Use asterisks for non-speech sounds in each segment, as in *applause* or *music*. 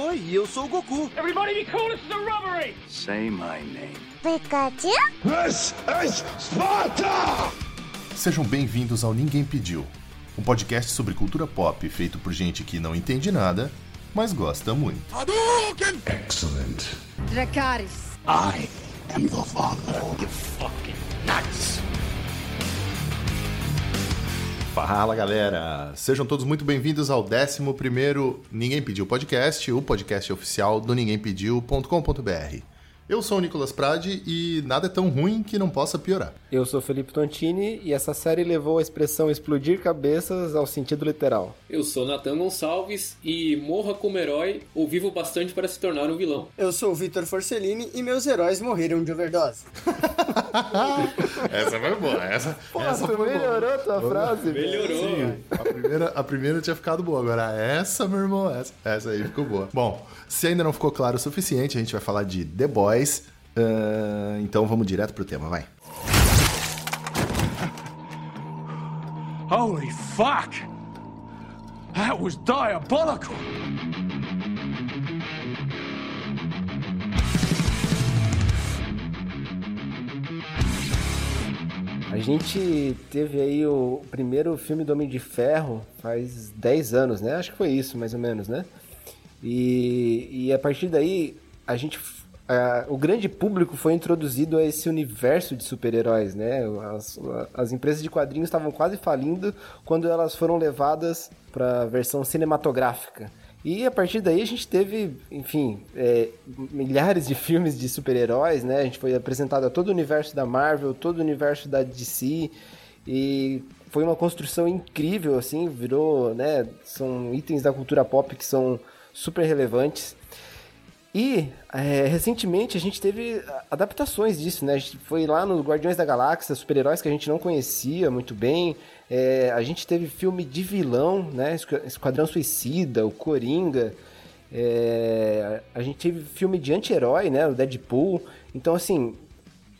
Oi, eu sou o Goku. Everybody be cool, this is a robbery! Say my name. Pikachu? This is Sparta! Sejam bem-vindos ao Ninguém Pediu, um podcast sobre cultura pop feito por gente que não entende nada, mas gosta muito. Hadouken! Excellent. Dracarys. I am the father. Fala galera! Sejam todos muito bem-vindos ao 11 Ninguém Pediu Podcast, o podcast oficial do ninguémpediu.com.br. Eu sou o Nicolas Prade e nada é tão ruim que não possa piorar. Eu sou Felipe Tontini e essa série levou a expressão explodir cabeças ao sentido literal. Eu sou Natan Gonçalves e morra como herói ou vivo bastante para se tornar um vilão. Eu sou o Vitor Forcellini e meus heróis morreram de overdose. *laughs* Essa foi boa, essa, Pô, essa tu foi melhorou boa. tua frase? Melhorou. Sim, a primeira, a primeira tinha ficado boa, agora essa, meu irmão, essa, essa aí ficou boa. Bom, se ainda não ficou claro o suficiente, a gente vai falar de The Boys. ah, então vamos direto pro tema, vai. Holy fuck! That was diabolical! A gente teve aí o primeiro filme do Homem de Ferro faz 10 anos, né? Acho que foi isso, mais ou menos, né? E, e a partir daí, a gente. a- o grande público foi introduzido a esse universo de super-heróis, né? As, as empresas de quadrinhos estavam quase falindo quando elas foram levadas para a versão cinematográfica. E a partir daí a gente teve, enfim, é, milhares de filmes de super-heróis, né? A gente foi apresentado a todo o universo da Marvel, todo o universo da DC e foi uma construção incrível, assim, virou, né? São itens da cultura pop que são super relevantes. E é, recentemente a gente teve adaptações disso, né? A gente foi lá no Guardiões da Galáxia, super-heróis que a gente não conhecia muito bem. É, a gente teve filme de vilão, né? Esqu- Esquadrão Suicida, o Coringa. É, a gente teve filme de anti-herói, né? O Deadpool. Então, assim,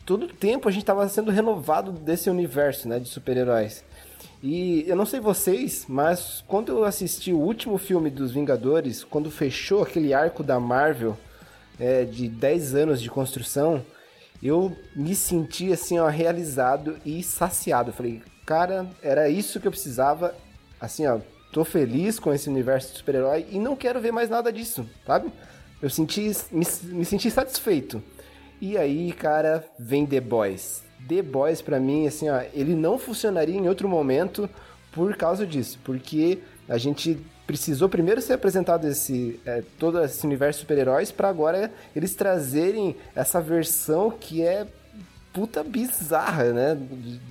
todo tempo a gente estava sendo renovado desse universo, né? De super-heróis. E eu não sei vocês, mas quando eu assisti o último filme dos Vingadores, quando fechou aquele arco da Marvel é, de 10 anos de construção, eu me senti assim, ó, realizado e saciado. Falei, cara, era isso que eu precisava. Assim, ó, tô feliz com esse universo de super-herói e não quero ver mais nada disso, sabe? Eu senti, me, me senti satisfeito. E aí, cara, vem The Boys. The Boys, pra mim, assim, ó, ele não funcionaria em outro momento por causa disso. Porque a gente precisou primeiro ser apresentado esse, é, todo esse universo de super-heróis pra agora eles trazerem essa versão que é puta bizarra, né?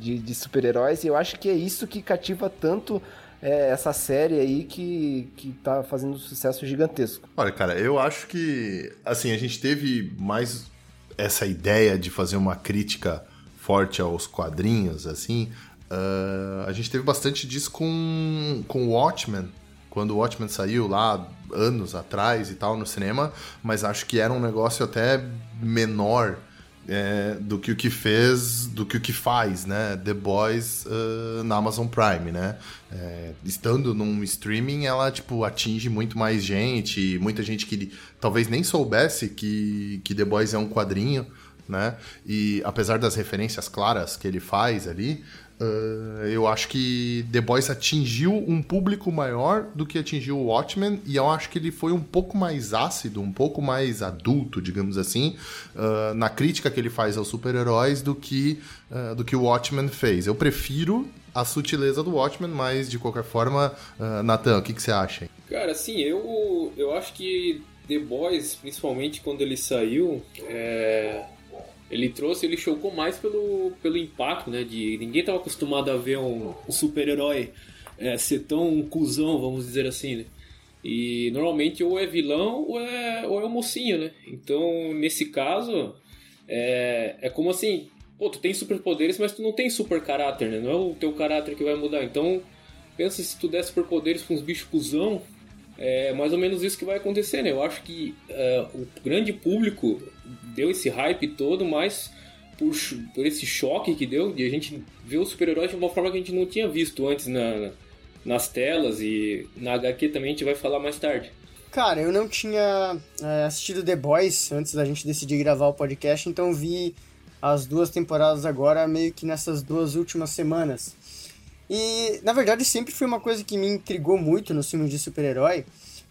De, de super-heróis. E eu acho que é isso que cativa tanto é, essa série aí que, que tá fazendo um sucesso gigantesco. Olha, cara, eu acho que, assim, a gente teve mais essa ideia de fazer uma crítica forte aos quadrinhos, assim. ah, a gente teve bastante disso com, com o Watchmen, quando o Watchmen saiu lá anos atrás e tal no cinema, mas acho que era um negócio até menor é, do que o que fez, do que o que faz, né? The Boys ah, na Amazon Prime, né? É, estando num streaming, ela tipo atinge muito mais gente, muita gente que talvez nem soubesse que, que The Boys é um quadrinho, né? E apesar das referências claras que ele faz ali, ah, eu acho que The Boys atingiu um público maior do que atingiu o Watchmen, e eu acho que ele foi um pouco mais ácido, um pouco mais adulto, digamos assim, ah, na crítica que ele faz aos super-heróis do que ah, do que o Watchmen fez. Eu prefiro a sutileza do Watchmen, mas de qualquer forma, ah, Nathan, o que, que você acha? Cara, assim, eu, eu acho que The Boys, principalmente quando ele saiu, é, ele trouxe, ele chocou mais pelo, pelo impacto, né? De ninguém tava acostumado a ver um, um super-herói é, ser tão cuzão, vamos dizer assim, né? E normalmente ou é vilão ou é, ou é o mocinho, né? Então, nesse caso, é, é como assim, pô, tu tem superpoderes, mas tu não tem super caráter, né? Não é o teu caráter que vai mudar. Então, pensa se tu der superpoderes com uns bichos cuzão, é mais ou menos isso que vai acontecer, né? Eu acho que é, o grande público deu esse hype todo, mas por, por esse choque que deu de a gente ver os super-heróis de uma forma que a gente não tinha visto antes na- nas telas e na HQ também a gente vai falar mais tarde. Cara, eu não tinha é, assistido The Boys antes da gente decidir gravar o podcast, então vi as duas temporadas agora meio que nessas duas últimas semanas. E, na verdade, sempre foi uma coisa que me intrigou muito nos filmes de super-herói,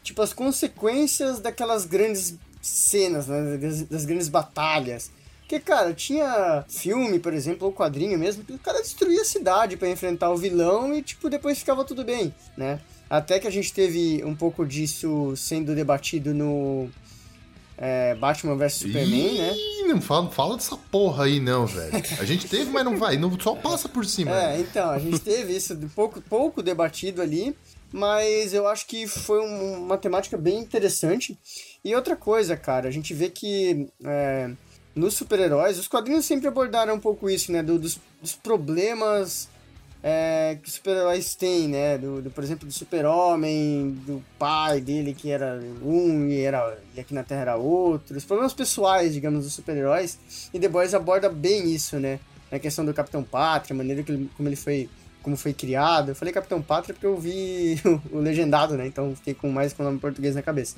tipo, as consequências daquelas grandes cenas, né, das, das grandes batalhas. Porque, cara, tinha filme, por exemplo, ou quadrinho mesmo, que o cara destruía a cidade para enfrentar o vilão e, tipo, depois ficava tudo bem, né? Até que a gente teve um pouco disso sendo debatido no é, Batman vs Superman, né? Não fala, fala dessa porra aí, não, velho. A gente teve, mas não vai, não, só passa por cima. É, então, a gente teve isso pouco, pouco debatido ali, mas eu acho que foi um, uma temática bem interessante. E outra coisa, cara, a gente vê que é, nos super-heróis, os quadrinhos sempre abordaram um pouco isso, né? Do, dos, dos problemas é, que os super-heróis têm, né? Do, do, por exemplo, do super-homem, do pai dele que era um e, era, e aqui na Terra era outro. Os problemas pessoais, digamos, dos super-heróis. E The Boys aborda bem isso, né? Na questão do Capitão Pátria, a maneira que ele, como ele foi como foi criado. Eu falei Capitão Pátria porque eu vi *laughs* o, legendado, né? Então fiquei com mais com o nome português na cabeça.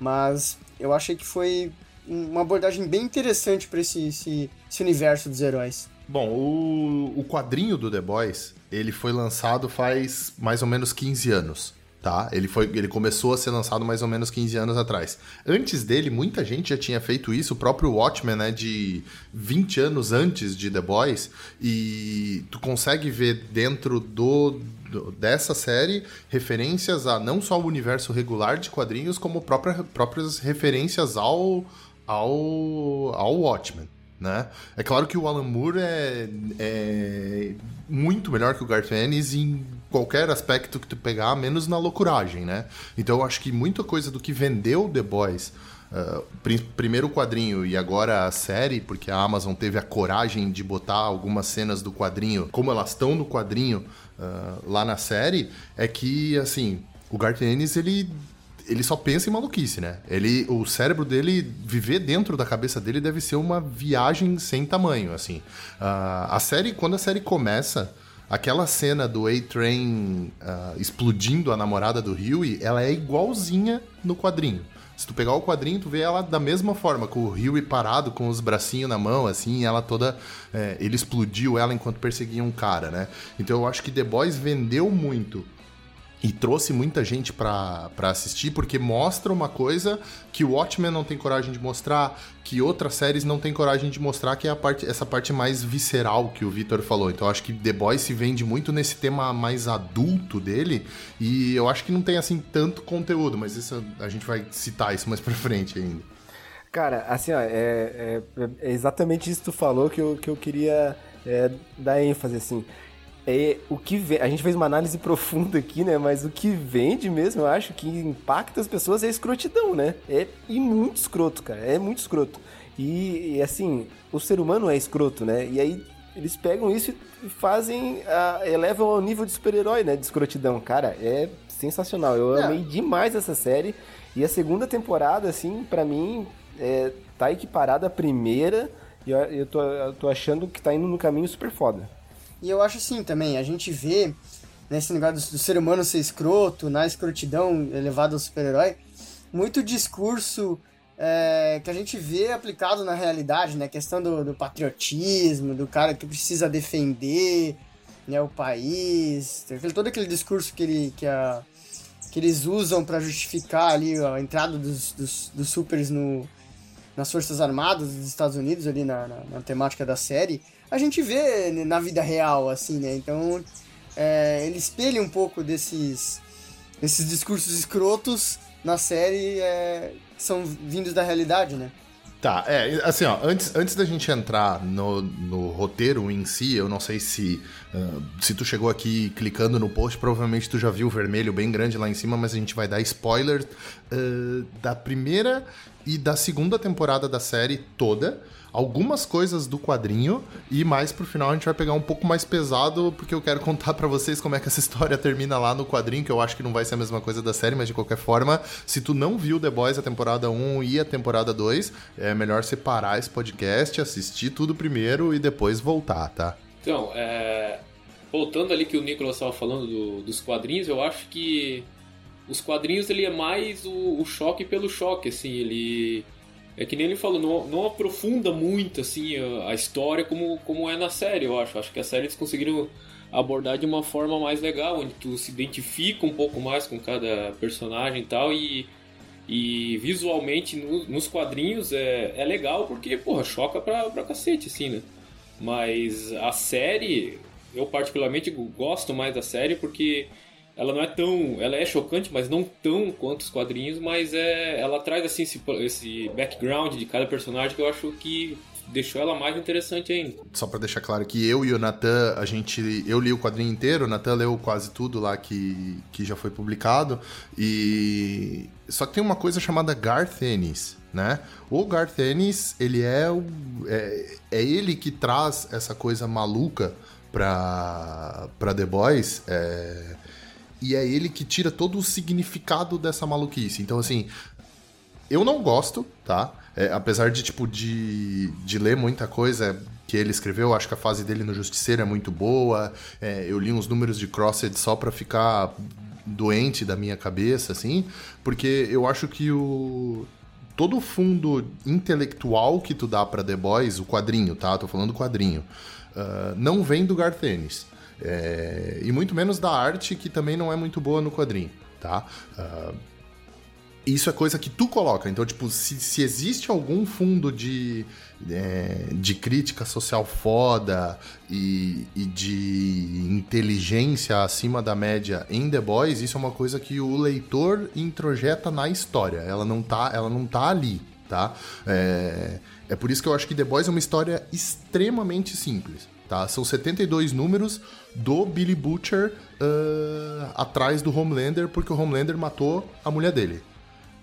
Mas eu achei que foi uma abordagem bem interessante para esse, esse, esse universo dos heróis. Bom, o, o quadrinho do The Boys, ele foi lançado faz mais ou menos 15 anos, tá? Ele, foi, ele começou a ser lançado mais ou menos 15 anos atrás. Antes dele, muita gente já tinha feito isso, o próprio Watchmen, né, de 20 anos antes de The Boys, e tu consegue ver dentro do, do dessa série referências a não só o universo regular de quadrinhos, como própria, próprias referências ao, ao, ao Watchmen. Né? É claro que o Alan Moore é, é muito melhor que o Garth Ennis em qualquer aspecto que tu pegar, menos na loucuragem, né? Então eu acho que muita coisa do que vendeu The Boys, uh, primeiro o quadrinho e agora a série, porque a Amazon teve a coragem de botar algumas cenas do quadrinho, como elas estão no quadrinho uh, lá na série, é que, assim, o Garth Ennis, ele ele só pensa em maluquice, né? Ele, o cérebro dele, viver dentro da cabeça dele deve ser uma viagem sem tamanho, assim. Uh, a série, quando a série começa, aquela cena do A-Train uh, explodindo a namorada do Huey, ela é igualzinha no quadrinho. Se tu pegar o quadrinho, tu vê ela da mesma forma, com o Huey parado, com os bracinhos na mão, assim, ela toda. É, ele explodiu ela enquanto perseguia um cara, né? Então eu acho que The Boys vendeu muito e trouxe muita gente para assistir porque mostra uma coisa que o Watchmen não tem coragem de mostrar, que outras séries não tem coragem de mostrar, que é a parte, essa parte mais visceral que o Victor falou. Então acho que The Boys se vende muito nesse tema mais adulto dele e eu acho que não tem assim tanto conteúdo, mas isso a gente vai citar isso mais pra frente ainda. Cara, assim, ó, é, é, é exatamente isso que tu falou que eu, que eu queria é, dar ênfase, assim é o que a gente fez uma análise profunda aqui, né? Mas o que vende mesmo, eu acho que impacta as pessoas é a escrotidão, né? É e muito escroto, cara. É muito escroto. E, e assim, o ser humano é escroto, né? E aí eles pegam isso e fazem, uh, elevam ao nível de super-herói, né? De escrotidão. Cara, é sensacional. Eu é. amei demais essa série. E a segunda temporada, assim, para mim, é, tá equiparada à primeira. E eu, eu, tô, eu tô achando que tá indo no caminho super foda. E eu acho assim também, a gente vê nesse negócio do, do ser humano ser escroto, na escrotidão elevada ao super-herói, muito discurso é, que a gente vê aplicado na realidade, né? A questão do, do, patriotismo, do cara que precisa defender né, o país, todo aquele discurso que, ele, que, a, que eles usam para justificar ali a entrada dos, dos, dos supers no, nas Forças Armadas dos Estados Unidos, ali na, na, na temática da série a gente vê na vida real, assim, né? Então, é, ele espelha um pouco desses, desses discursos escrotos na série é, que são vindos da realidade, né? Tá, é, assim, ó, antes, antes da gente entrar no, no roteiro em si, eu não sei se uh, se tu chegou aqui clicando no post, provavelmente tu já viu o vermelho bem grande lá em cima, mas a gente vai dar spoiler uh, da primeira e da segunda temporada da série toda algumas coisas do quadrinho e mais pro final a gente vai pegar um pouco mais pesado, porque eu quero contar para vocês como é que essa história termina lá no quadrinho, que eu acho que não vai ser a mesma coisa da série, mas de qualquer forma, se tu não viu The Boys a temporada 1 e a temporada 2, é melhor separar esse podcast, assistir tudo primeiro e depois voltar, tá? Então, é... voltando ali que o Nicolas estava falando do, dos quadrinhos, eu acho que os quadrinhos ele é mais o, o choque pelo choque, assim, ele é que nem ele falou, não, não aprofunda muito assim a, a, história como, como é na série, eu acho. Acho que a série eles conseguiram abordar de uma forma mais legal, onde tu se identifica um pouco mais com cada personagem e tal, e, e visualmente no, nos quadrinhos é, é legal porque, porra, choca pra, pra cacete, assim, né? Mas a série, eu particularmente gosto mais da série porque ela não é tão. Ela é chocante, mas não tão quanto os quadrinhos, mas é, ela traz assim esse, esse background de cada personagem que eu acho que deixou ela mais interessante ainda. Só para deixar claro que eu e o Natan, a gente. Eu li o quadrinho inteiro, o Natan leu quase tudo lá que, que já foi publicado. E. Só que tem uma coisa chamada Garth Ennis, né? O Garth Ennis, ele é, o, é, é ele que traz essa coisa maluca pra, pra The Boys. É e é ele que tira todo o significado dessa maluquice. Então, assim, eu não gosto, tá? É, apesar de, tipo, de, de ler muita coisa que ele escreveu, acho que a fase dele no Justiceiro é muito boa. É, eu li uns números de Crossed só pra ficar doente da minha cabeça, assim, porque eu acho que o todo o fundo intelectual que tu dá para The Boys, o quadrinho, tá? Tô falando quadrinho, uh, não vem do Garth Ennis. É, e muito menos da arte, que também não é muito boa no quadrinho, tá? Uh, isso é coisa que tu coloca. Então, tipo, se, se existe algum fundo de, é, de crítica social foda e, e, de inteligência acima da média em The Boys, isso é uma coisa que o leitor introjeta na história. Ela não tá, ela não tá ali, tá? É, é por isso que eu acho que The Boys é uma história extremamente simples tá? São 72 números do Billy Butcher uh, atrás do Homelander, porque o Homelander matou a mulher dele.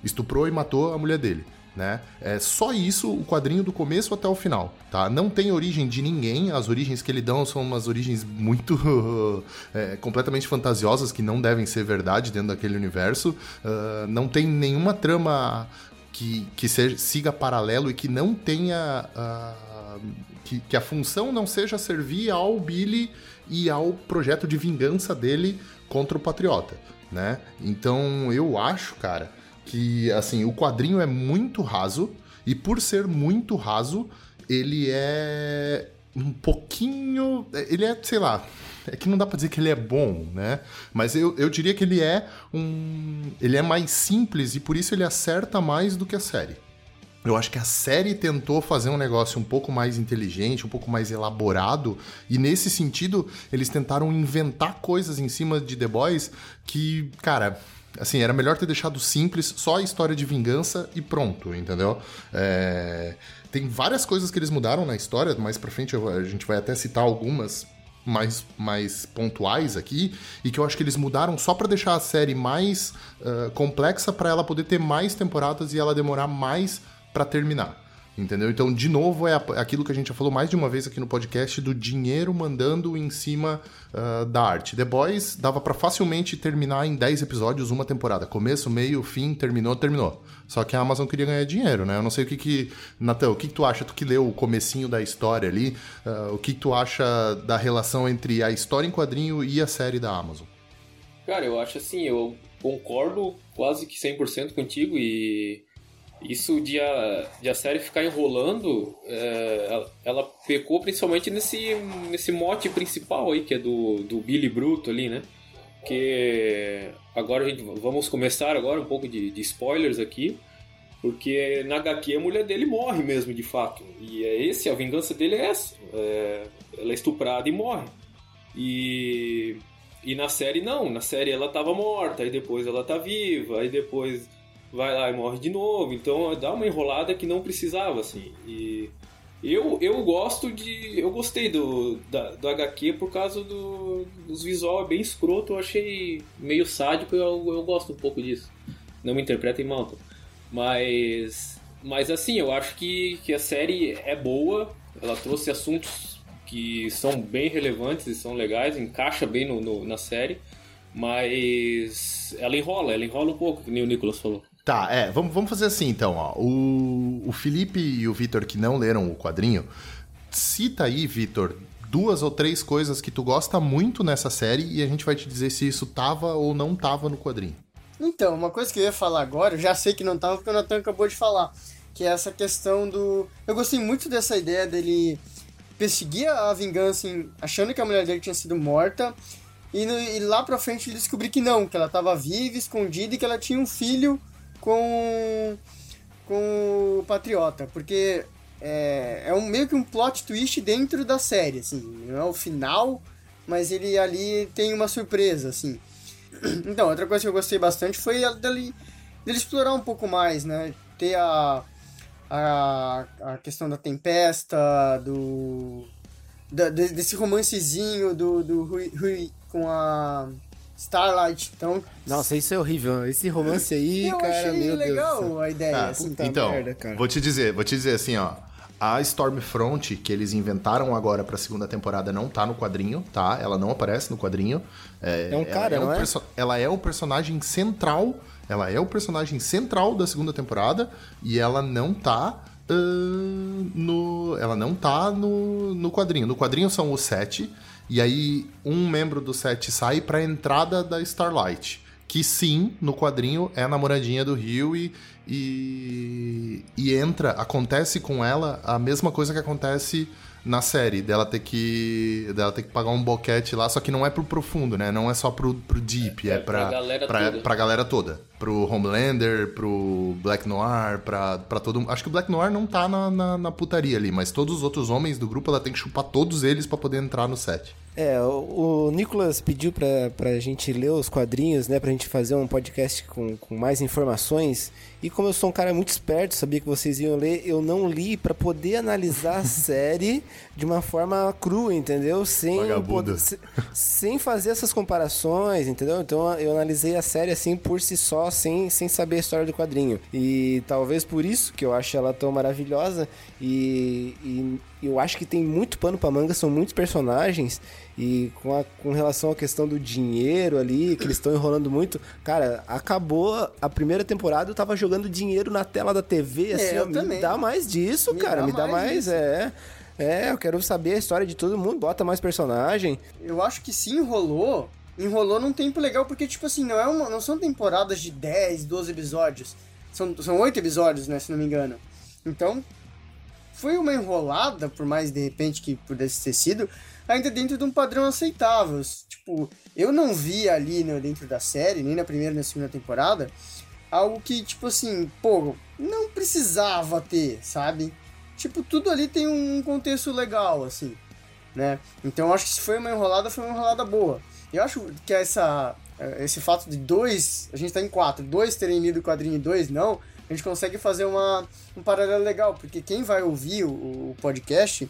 Estuprou e matou a mulher dele. Né? É só isso o quadrinho do começo até o final, tá? Não tem origem de ninguém, as origens que ele dão são umas origens muito *laughs* é, completamente fantasiosas que não devem ser verdade dentro daquele universo. Uh, não tem nenhuma trama que, que seja, siga paralelo e que não tenha uh, que, que a função não seja servir ao Billy e ao projeto de vingança dele contra o Patriota, né? Então eu acho, cara, que assim o quadrinho é muito raso e por ser muito raso ele é um pouquinho, ele é, sei lá, é que não dá pra dizer que ele é bom, né? Mas eu, eu diria que ele é um. Ele é mais simples e por isso ele acerta mais do que a série. Eu acho que a série tentou fazer um negócio um pouco mais inteligente, um pouco mais elaborado, e nesse sentido, eles tentaram inventar coisas em cima de The Boys que, cara, assim, era melhor ter deixado simples, só a história de vingança e pronto, entendeu? É... Tem várias coisas que eles mudaram na história, mais pra frente a gente vai até citar algumas mais, mais pontuais aqui e que eu acho que eles mudaram só para deixar a série mais uh, complexa para ela poder ter mais temporadas e ela demorar mais para terminar. Entendeu? Então, de novo, é aquilo que a gente já falou mais de uma vez aqui no podcast do dinheiro mandando em cima uh, da arte. The Boys dava para facilmente terminar em 10 episódios uma temporada. Começo, meio, fim, terminou, terminou. Só que a Amazon queria ganhar dinheiro, né? Eu não sei o que que... Natan, o que, que tu acha? Tu que leu o comecinho da história ali, uh, o que, que tu acha da relação entre a história em quadrinho e a série da Amazon? Cara, eu acho assim, eu concordo quase que 100% contigo e isso de a, de a série ficar enrolando, é, ela, ela, pecou principalmente nesse, nesse mote principal aí, que é do, do Billy Bruto ali, né? Que agora a gente, vamos começar agora um pouco de, de spoilers aqui, porque na HQ a mulher dele morre mesmo, de fato. E é esse, a vingança dele é essa. É, ela é estuprada e morre. E, e na série não, na série ela tava morta, aí depois ela tá viva, aí depois vai lá e morre de novo. Então dá uma enrolada que não precisava, assim. E eu, eu gosto de. Eu gostei do, da, do HQ por causa do, dos visual é bem escroto, eu achei meio sádico, eu, eu gosto um pouco disso. Não me interpretem mal, tá? mas. Mas assim, eu acho que, que a série é boa, ela trouxe assuntos que são bem relevantes e são legais, encaixa bem no, no na série, mas ela enrola, ela enrola um pouco, que nem o Nicolas falou. Tá, é, vamos, vamos fazer assim então, ó. O, o Felipe e o Vitor que não leram o quadrinho, cita aí, Vitor, duas ou três coisas que tu gosta muito nessa série e a gente vai te dizer se isso tava ou não tava no quadrinho. Então, uma coisa que eu ia falar agora, eu já sei que não tava porque o Nathan acabou de falar, que é essa questão do. Eu gostei muito dessa ideia dele perseguir a vingança em... achando que a mulher dele tinha sido morta. E, no... e lá pra frente ele descobriu que não, que ela tava viva, escondida e que ela tinha um filho com. com o Patriota. Porque é, é um, meio que um plot twist dentro da série, assim. Não é o final, mas ele ali tem uma surpresa, assim. *clears throat* Então, outra coisa que eu gostei bastante foi dele, dele explorar um pouco mais, né? Ter a, a, a questão da tempesta, do. Da, desse romancezinho do, do Rui, Rui com a Starlight. Então. Nossa, isso é horrível. Esse romance aí, eu cara, achei meu legal Deus. a ideia. Ah, assim, então, merda, cara. vou te dizer, vou te dizer assim, ó. A Stormfront que eles inventaram agora pra segunda temporada não tá no quadrinho, tá? Ela não aparece no quadrinho. É um ela cara, um não é? perso- Ela é o personagem central. Ela é o personagem central da segunda temporada e ela não tá ahn, no. Ela não tá no, no quadrinho. No quadrinho são os sete. E aí um membro do sete sai pra entrada da Starlight. Que sim, no quadrinho é a namoradinha do Rio e, e, e entra, acontece com ela a mesma coisa que acontece na série, dela ter que dela ter que pagar um boquete lá, só que não é pro profundo, né? Não é só pro, pro deep, é, É, pra, pra galera pra, toda. pra galera toda. Pro Homelander, pro Black Noir, pra, pra todo Acho que o Black Noir não tá na, na, na putaria ali, mas todos os outros homens do grupo, ela tem que chupar todos eles pra poder entrar no set. É, o, o Nicolas pediu pra, pra gente ler os quadrinhos, né? Pra gente fazer um podcast com, com mais informações. E como eu sou um cara muito esperto, sabia que vocês iam ler, eu não li pra poder analisar a *laughs* série de uma forma crua, entendeu? Sem, poder- se- sem fazer essas comparações, entendeu? Então eu analisei a série assim por si só, sem, sem saber a história do quadrinho. E talvez por isso que eu acho ela tão maravilhosa. E, e eu acho que tem muito pano pra manga, são muitos personagens. E com, a- com relação à questão do dinheiro ali, que eles estão enrolando muito, cara, acabou a primeira temporada, eu tava jogando dinheiro na tela da TV, assim, eu ó, me também. dá mais disso, Me cara, dá me dá mais mais, é. É, eu quero saber a história de todo mundo, bota mais personagem. Eu acho que se enrolou, enrolou num tempo legal, porque, tipo assim, não, é uma, não são temporadas de 10, 12 episódios. São, são 8 episódios, né, se não me engano. Então, foi uma enrolada, por mais de repente que pudesse ter sido, ainda dentro de um padrão aceitável. Tipo, eu não vi ali né, dentro da série, nem na primeira nem na segunda temporada, algo que, tipo assim, pô, não precisava ter, sabe? Tipo, tudo ali tem um contexto legal, assim, né? Então acho que se foi uma enrolada, foi uma enrolada boa. Eu acho que essa, eh, esse fato de dois, a gente tá em quatro, dois terem lido o quadrinho e dois não, a gente consegue fazer uma, um paralelo legal, porque quem vai ouvir o, o podcast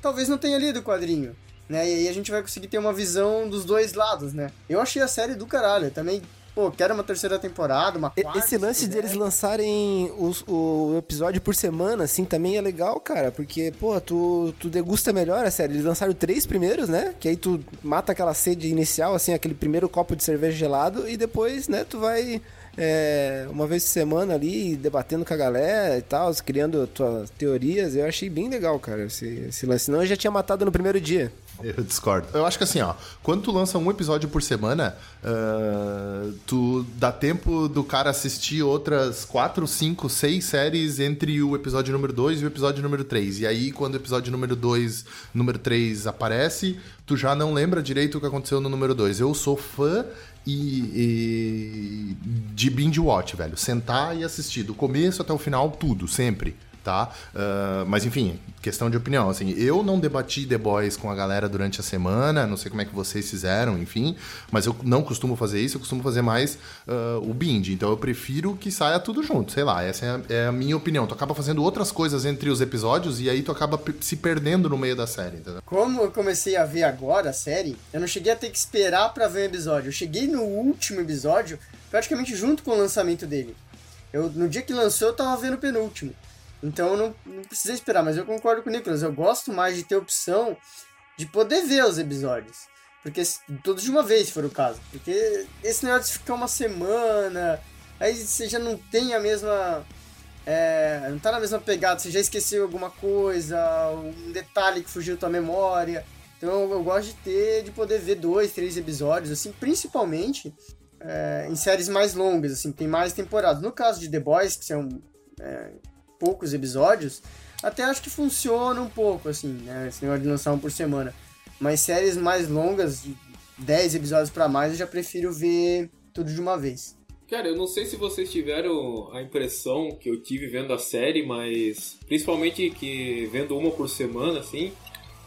talvez não tenha lido o quadrinho, né? E aí a gente vai conseguir ter uma visão dos dois lados, né? Eu achei a série do caralho, também, pô, quero uma terceira temporada, uma quarta. Esse lance deles puder. lançarem os- o episódio por semana, assim, também é legal, cara. Porque, pô, tu, tu degusta melhor a série. Eles lançaram três primeiros, né? Que aí tu mata aquela sede inicial, assim, aquele primeiro copo de cerveja gelado. E depois, né, tu vai é, uma vez por semana ali, debatendo com a galera e tal, criando tuas teorias. Eu achei bem legal, cara, esse, esse lance. Senão eu já tinha matado no primeiro dia. *laughs* Eu discordo. Eu acho que assim, ó, quando tu lança um episódio por semana, ah, tu dá tempo do cara assistir outras 4, 5, 6 séries entre o episódio número 2 e o episódio número 3. E aí, quando o episódio número 2, número 3 aparece, tu já não lembra direito o que aconteceu no número 2. Eu sou fã e, e de binge watch, velho. Sentar e assistir do começo até o final, tudo, sempre tá? Ah, mas enfim, questão de opinião. Assim, eu não debati The Boys com a galera durante a semana, não sei como é que vocês fizeram, enfim, mas eu não costumo fazer isso, eu costumo fazer mais ah, o binge. Então eu prefiro que saia tudo junto, sei lá, essa é a, é a minha opinião. Tu acaba fazendo outras coisas entre os episódios e aí tu acaba se perdendo no meio da série, entendeu? Como eu comecei a ver agora a série, eu não cheguei a ter que esperar pra ver o episódio. Eu cheguei no último episódio, praticamente junto com o lançamento dele. Eu, no dia que lançou, eu tava vendo o penúltimo. Então não, não precisei esperar, mas eu concordo com o Nicolas. Eu gosto mais de ter opção de poder ver os episódios. Porque todos de uma vez, se for o caso. Porque esse negócio de ficar uma semana, aí você já não tem a mesma. é, não tá na mesma pegada, você já esqueceu alguma coisa, um detalhe que fugiu da tua memória. Então eu, eu gosto de ter, de poder ver dois, três episódios, assim, principalmente é, em séries mais longas, assim, tem mais temporadas. No caso de The Boys, que são é, poucos episódios, até acho que funciona um pouco, assim, né? Esse negócio de lançar um por semana. Mas séries mais longas, de 10 episódios para mais, eu já prefiro ver tudo de uma vez. Cara, eu não sei se vocês tiveram a impressão que eu tive vendo a série, mas principalmente que vendo uma por semana, assim,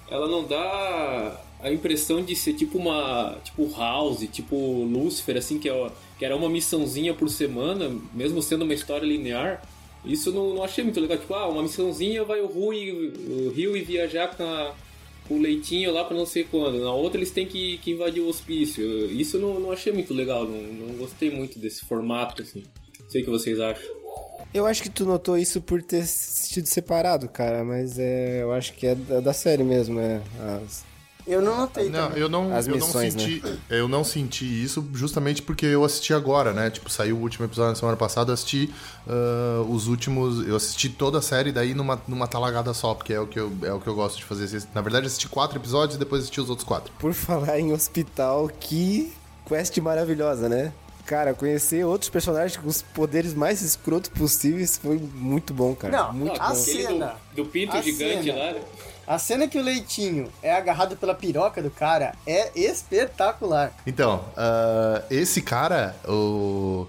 ela não dá a impressão de ser tipo uma. tipo House, tipo Lucifer, assim, que, é, que era uma missãozinha por semana, mesmo sendo uma história linear. Isso não, não achei muito legal. Tipo, ah, uma missãozinha vai o Rio, o Rio e viajar com, a, com o leitinho lá pra não sei quando. Na outra eles têm que, que invadir o hospício. Isso não, não achei muito legal. Não, não gostei muito desse formato, assim. Sei o que vocês acham. Eu acho que tu notou isso por ter assistido separado, cara, mas é, eu acho que é da, da série mesmo, é. As, Eu não notei Não, também. eu não, As eu missões, não senti, eu não senti isso justamente porque eu assisti agora, né? Tipo, saiu o último episódio na semana passada, eu assisti ah, os últimos, eu assisti toda a série daí numa, numa talagada só, porque é o que eu, é o que eu gosto de fazer. Na verdade, eu assisti quatro episódios e depois assisti os outros quatro. Por falar em hospital, que quest maravilhosa, né? Cara, conhecer outros personagens com os poderes mais escrotos possíveis foi muito bom, cara. Não, muito a bom. Aquele cena. do, do pinto A gigante cena. lá, né? A cena que o Leitinho é agarrado pela piroca do cara é espetacular. Então, ah, esse cara, o...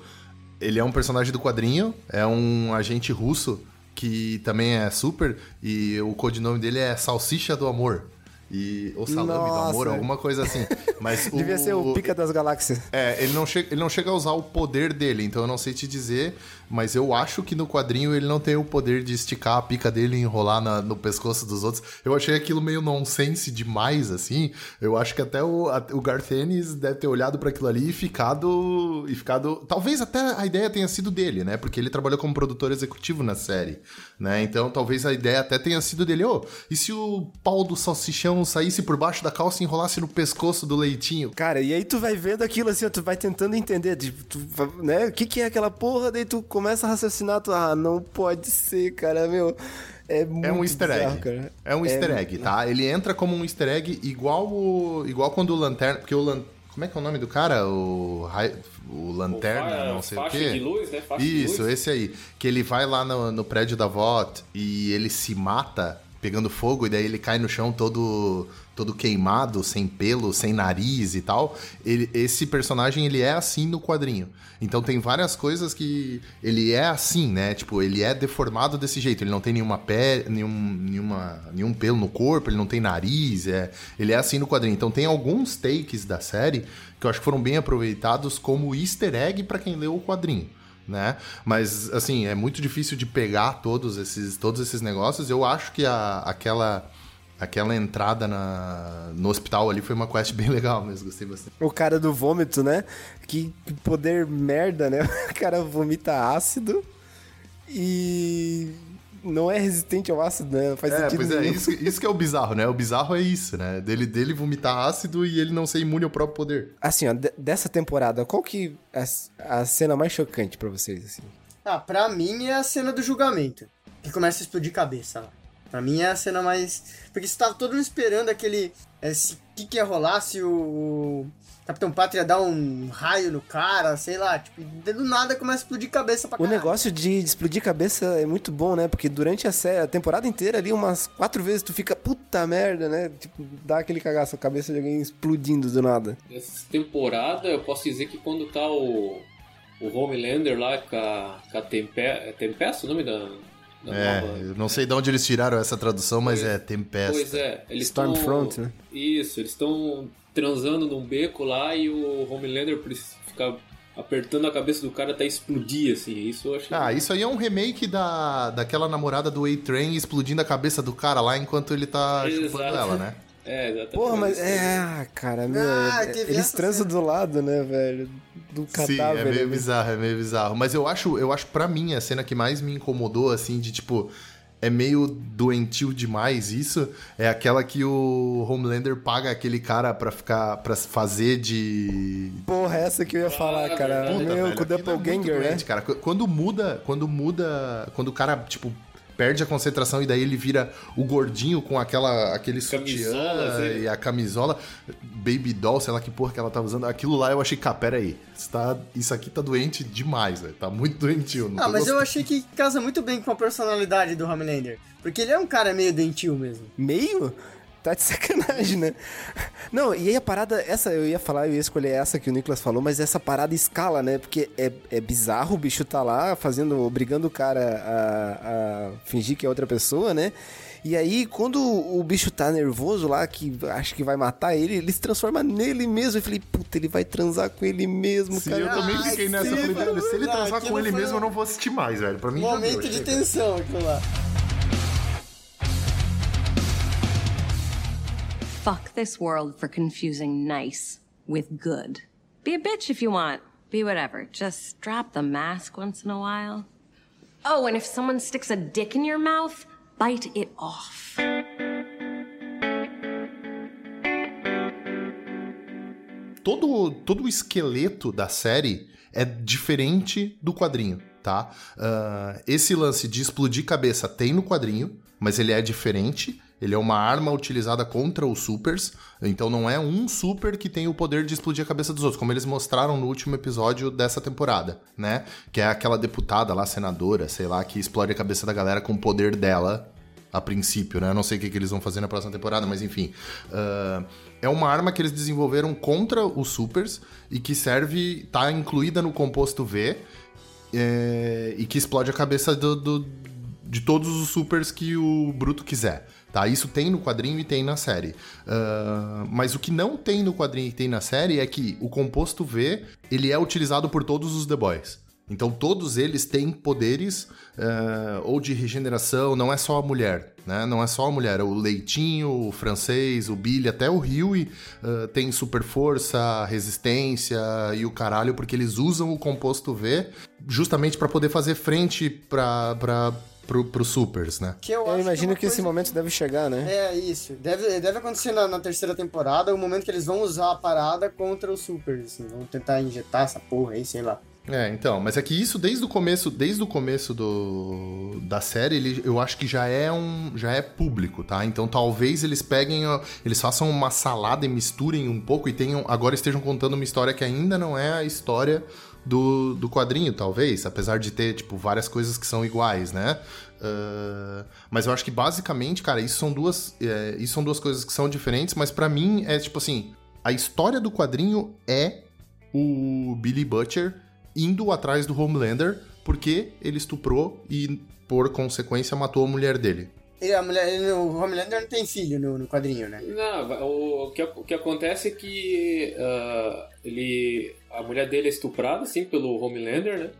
ele é um personagem do quadrinho, é um agente russo que também é super, e o codinome dele é Salsicha do Amor. E, ou Salame do Nossa. Amor, alguma coisa assim. Mas *laughs* Devia ser o Pica das Galáxias. É, ele não, chega, ele não chega a usar o poder dele, então eu não sei te dizer, mas eu acho que no quadrinho ele não tem o poder de esticar a pica dele e enrolar na- no pescoço dos outros. Eu achei aquilo meio nonsense demais, assim. Eu acho que até o, a- o Garth Ennis deve ter olhado para aquilo ali e ficado, e ficado. Talvez até a ideia tenha sido dele, né? Porque ele trabalhou como produtor executivo na série, né? Então talvez a ideia até tenha sido dele. Ô, e se o pau do salsichão saísse por baixo da calça e enrolasse no pescoço do leitinho? Cara, e aí tu vai vendo aquilo assim, ó, tu vai tentando entender, tipo, tu, né? O que que é aquela porra? Daí tu começa a raciocinar, tu, ah, não pode ser, cara, meu. É, muito É um easter egg. bizarro, cara. É um easter egg, tá? Ele entra como um easter egg igual o, igual quando o Lanterna... Porque o Lan... Como é que é o nome do cara? O, o Lanterna, fa- não sei o quê. de luz, né? Faixa de Isso, luz. esse aí. Que ele vai lá no, no prédio da VOT e ele se mata pegando fogo e daí ele cai no chão todo todo queimado, sem pelo, sem nariz e tal. Ele, esse personagem ele é assim no quadrinho. Então tem várias coisas que ele é assim, né? Tipo, ele é deformado desse jeito. Ele não tem nenhuma pele, nenhum, nenhuma, nenhum pelo no corpo, ele não tem nariz, é, ele é assim no quadrinho. Então tem alguns takes da série que eu acho que foram bem aproveitados como easter egg pra quem leu o quadrinho né? Mas assim, é muito difícil de pegar todos esses todos esses negócios. Eu acho que a, aquela aquela entrada na, no hospital ali foi uma quest *laughs* bem legal mesmo, gostei bastante. O cara do vômito, né? Que poder merda, né? *laughs* O cara vomita ácido e não é resistente ao ácido, né? Faz É, pois é, nenhum. isso, isso que é o bizarro, né? O bizarro é isso, né? Dele, dele vomitar ácido e ele não ser imune ao próprio poder. Assim, ó, de- dessa temporada, qual que é a, a cena mais chocante pra vocês, assim? Ah, pra mim é a cena do julgamento. Que começa a explodir cabeça lá. Pra mim é a cena mais. Porque você tava todo mundo esperando aquele. se- O que, que ia rolar se o, o Capitão Pátria dar um raio no cara, sei lá. Tipo, do nada começa a explodir cabeça pra O caralho. negócio de, de explodir cabeça é muito bom, né? Porque durante a, sé- a temporada inteira ali, umas quatro vezes tu fica, puta merda, né? Tipo, dá aquele cagaço, a cabeça de alguém explodindo do nada. Essa temporada, eu posso dizer que quando tá o, o Homelander lá com a, com a Tempe, é Tempesta o nome da, É, eu não sei de onde eles tiraram essa tradução, mas é tempesta. Pois é, eles Stormfront, tão- né? Isso, eles estão transando num beco lá e o Homelander precisa ficar apertando a cabeça do cara até explodir, assim. Isso eu achei... Ah, isso aí é um remake da, daquela namorada do A-Train explodindo a cabeça do cara lá enquanto ele tá Exato. chupando ela, né? *laughs* É, exatamente. Porra, mas é, ah, cara, meu, Ah, eles transam do lado, né, velho? Do Sim, cadáver. é meio ali. bizarro, é meio bizarro. Mas eu acho, eu acho pra mim, a cena que mais me incomodou, assim, de tipo. É meio doentio demais isso. É aquela que o Homelander paga aquele cara pra ficar. para fazer de. Porra, essa que eu ia falar, cara. Puta, meu, velho, com o é Doppelganger, né? doente, cara. Qu- Quando muda. Quando muda. Quando o cara, tipo. Perde a concentração e daí ele vira o gordinho com aquela aquele Camisola, sutiã assim. e a camisola, baby doll, sei lá que porra que ela tá usando. Aquilo lá eu achei, cara, pera aí, isso, tá, isso aqui tá doente demais, velho. Tá muito doentio. Não Ah, mas eu gostando. achei que casa muito bem com a personalidade do Homelander. Porque ele é um cara meio dentil mesmo. Meio? Tá de sacanagem, né? Não, e aí a parada, essa eu ia falar, eu ia escolher essa que o Nicolas falou, mas essa parada escala, né? Porque é, é bizarro o bicho tá lá fazendo, obrigando o cara a, a fingir que é outra pessoa, né? E aí, quando o bicho tá nervoso lá, que acha que vai matar ele, ele se transforma nele mesmo. Eu falei, puta, ele vai transar com ele mesmo, Sim, cara. eu também Ai, fiquei nessa. sim, Eu falei, velho, se ele transar com ele foi mesmo, um- eu não vou assistir mais, velho. Pra mim já Momento deu, de chega. tensão aquilo lá. Fuck this world for confusing nice with good. Be a bitch if you want. Be whatever. Just drop the mask once in a while. Oh, and if someone sticks a dick in your mouth, bite it off. todo, todo o esqueleto da série é diferente do quadrinho, tá? Ah, esse lance de explodir cabeça tem no quadrinho, mas ele é diferente. Ele é uma arma utilizada contra os supers, então não é um super que tem o poder de explodir a cabeça dos outros, como eles mostraram no último episódio dessa temporada, né? Que é aquela deputada lá, senadora, sei lá, que explode a cabeça da galera com o poder dela a princípio, né? Eu não sei o que, que eles vão fazer na próxima temporada, mas enfim. Ah, é uma arma que eles desenvolveram contra os supers e que serve, tá incluída no composto V é, e que explode a cabeça do, do- de todos os supers que o Bruto quiser. Tá? Isso tem no quadrinho e tem na série. Ah, mas o que não tem no quadrinho e tem na série é que o composto V ele é utilizado por todos os The Boys. Então todos eles têm poderes eh, ou de regeneração, não é só a mulher, né? Não é só a mulher, o Leitinho, o francês, o Billy, até o Huey eh, tem super força, resistência e o caralho, porque eles usam o composto V justamente para poder fazer frente para para pro, pros supers, né? Que eu, Eu acho imagino é uma que esse momento deve chegar, né? É isso. Deve, deve acontecer na, na terceira temporada, o momento que eles vão usar a parada contra os supers, assim. Vão tentar injetar essa porra aí, sei lá. É, então, mas é que isso desde o começo, desde o começo do, da série, ele, eu acho que já é um, já é público, tá? Então talvez eles peguem, eles façam uma salada e misturem um pouco e tenham, agora estejam contando uma história que ainda não é a história do, do quadrinho, talvez, apesar de ter tipo várias coisas que são iguais, né? Ah, mas eu acho que basicamente, cara, isso são duas, é, isso são duas coisas que são diferentes, mas pra mim é tipo assim, a história do quadrinho é o Billy Butcher indo atrás do Homelander porque ele estuprou e, por consequência, matou a mulher dele. E a mulher, ele- o Homelander não tem filho no, no quadrinho, né? Não, o, o que, o que acontece é que ah, ele, a mulher dele é estuprada, assim, pelo Homelander, né?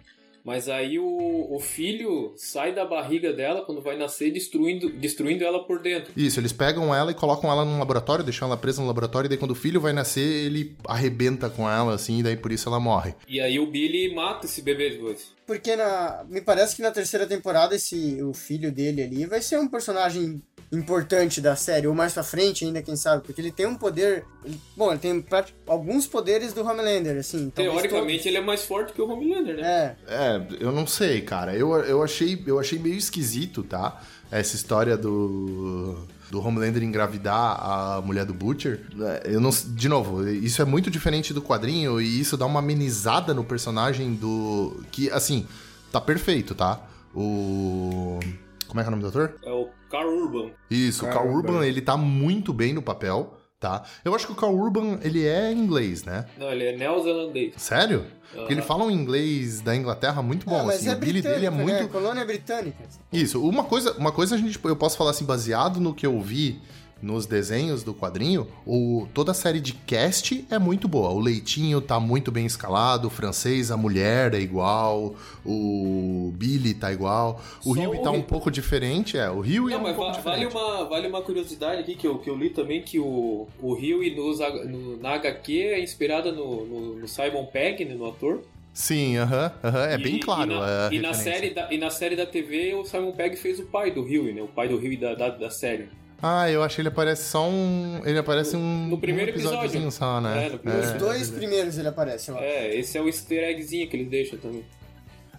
Mas aí o, o filho sai da barriga dela quando vai nascer, destruindo, destruindo ela por dentro. Isso, eles pegam ela e colocam ela num laboratório, deixam ela presa no laboratório, e daí quando o filho vai nascer, ele arrebenta com ela, assim, e daí por isso ela morre. E aí o Billy mata esse bebê depois. Porque na, me parece que na terceira temporada esse, o filho dele ali vai ser um personagem importante da série, ou mais pra frente ainda, quem sabe, porque ele tem um poder... ele- bom, ele tem alguns poderes do Homelander, assim. Teoricamente ele é mais forte que o Homelander, né? É, É, eu não sei, cara. Eu, eu, achei, eu achei meio esquisito, tá? Essa história do, do Homelander engravidar a mulher do Butcher. É, Eu não, de novo, isso é muito diferente do quadrinho e isso dá uma amenizada no personagem do. Que, assim, tá perfeito, tá? O. Como é que é o nome do ator? É o Carl Urban. Isso, o Carl Urban, ele tá muito bem no papel, tá? Eu acho que o Carl Urban, ele é inglês, né? Não, ele é neozelandês. Sério? Porque ele fala um inglês da Inglaterra muito bom, Ah, mas assim. é o Billy dele é britânico, muito. né? Colônia britânica. Isso, uma coisa, uma coisa a gente, eu posso falar assim, baseado no que eu vi nos desenhos do quadrinho, o, toda a série de cast é muito boa. O Leitinho tá muito bem escalado, o francês, a mulher é igual, o Billy tá igual, o Só Rio o tá um pouco diferente, é, o Rio é um pouco va- vale, diferente. uma, vale uma curiosidade aqui que eu, que eu li também, que o, o Rio nos, no, na HQ é inspirada no, no, no Simon Pegg, né, no ator. Sim, aham, aham, é E- bem claro E na, e na série da, e na série da TV, o Simon Pegg fez o pai do Rio, né? O pai do Rio da, da, da série. Ah, eu achei ele aparece só um, ele aparece um No primeiro um episódio. só, né? É, no primeiro Os dois primeiros ele aparece, eu acho. É, esse é o easter eggzinho que eles deixam também.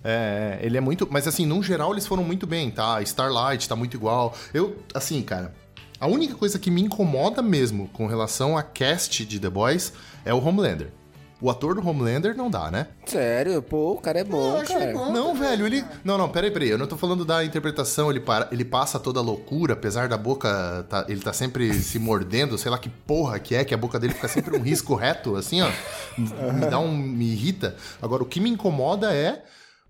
É, ele é muito. Mas assim, no geral, eles foram muito bem, tá? Starlight tá muito igual. Eu, assim, cara. A única coisa que me incomoda mesmo com relação a cast de The Boys é o Homelander. O ator do Homelander não dá, né? Sério, pô, o cara é bom, Eu achei cara. bom. Não, velho, ele. Não, não, peraí, peraí. Eu não tô falando da interpretação, ele, para... ele passa toda a loucura, apesar da boca. Tá... Ele tá sempre se mordendo, sei lá que porra que é, que a boca dele fica sempre um risco reto, assim, ó. *laughs* Me dá um. Me irrita. Agora, o que me incomoda é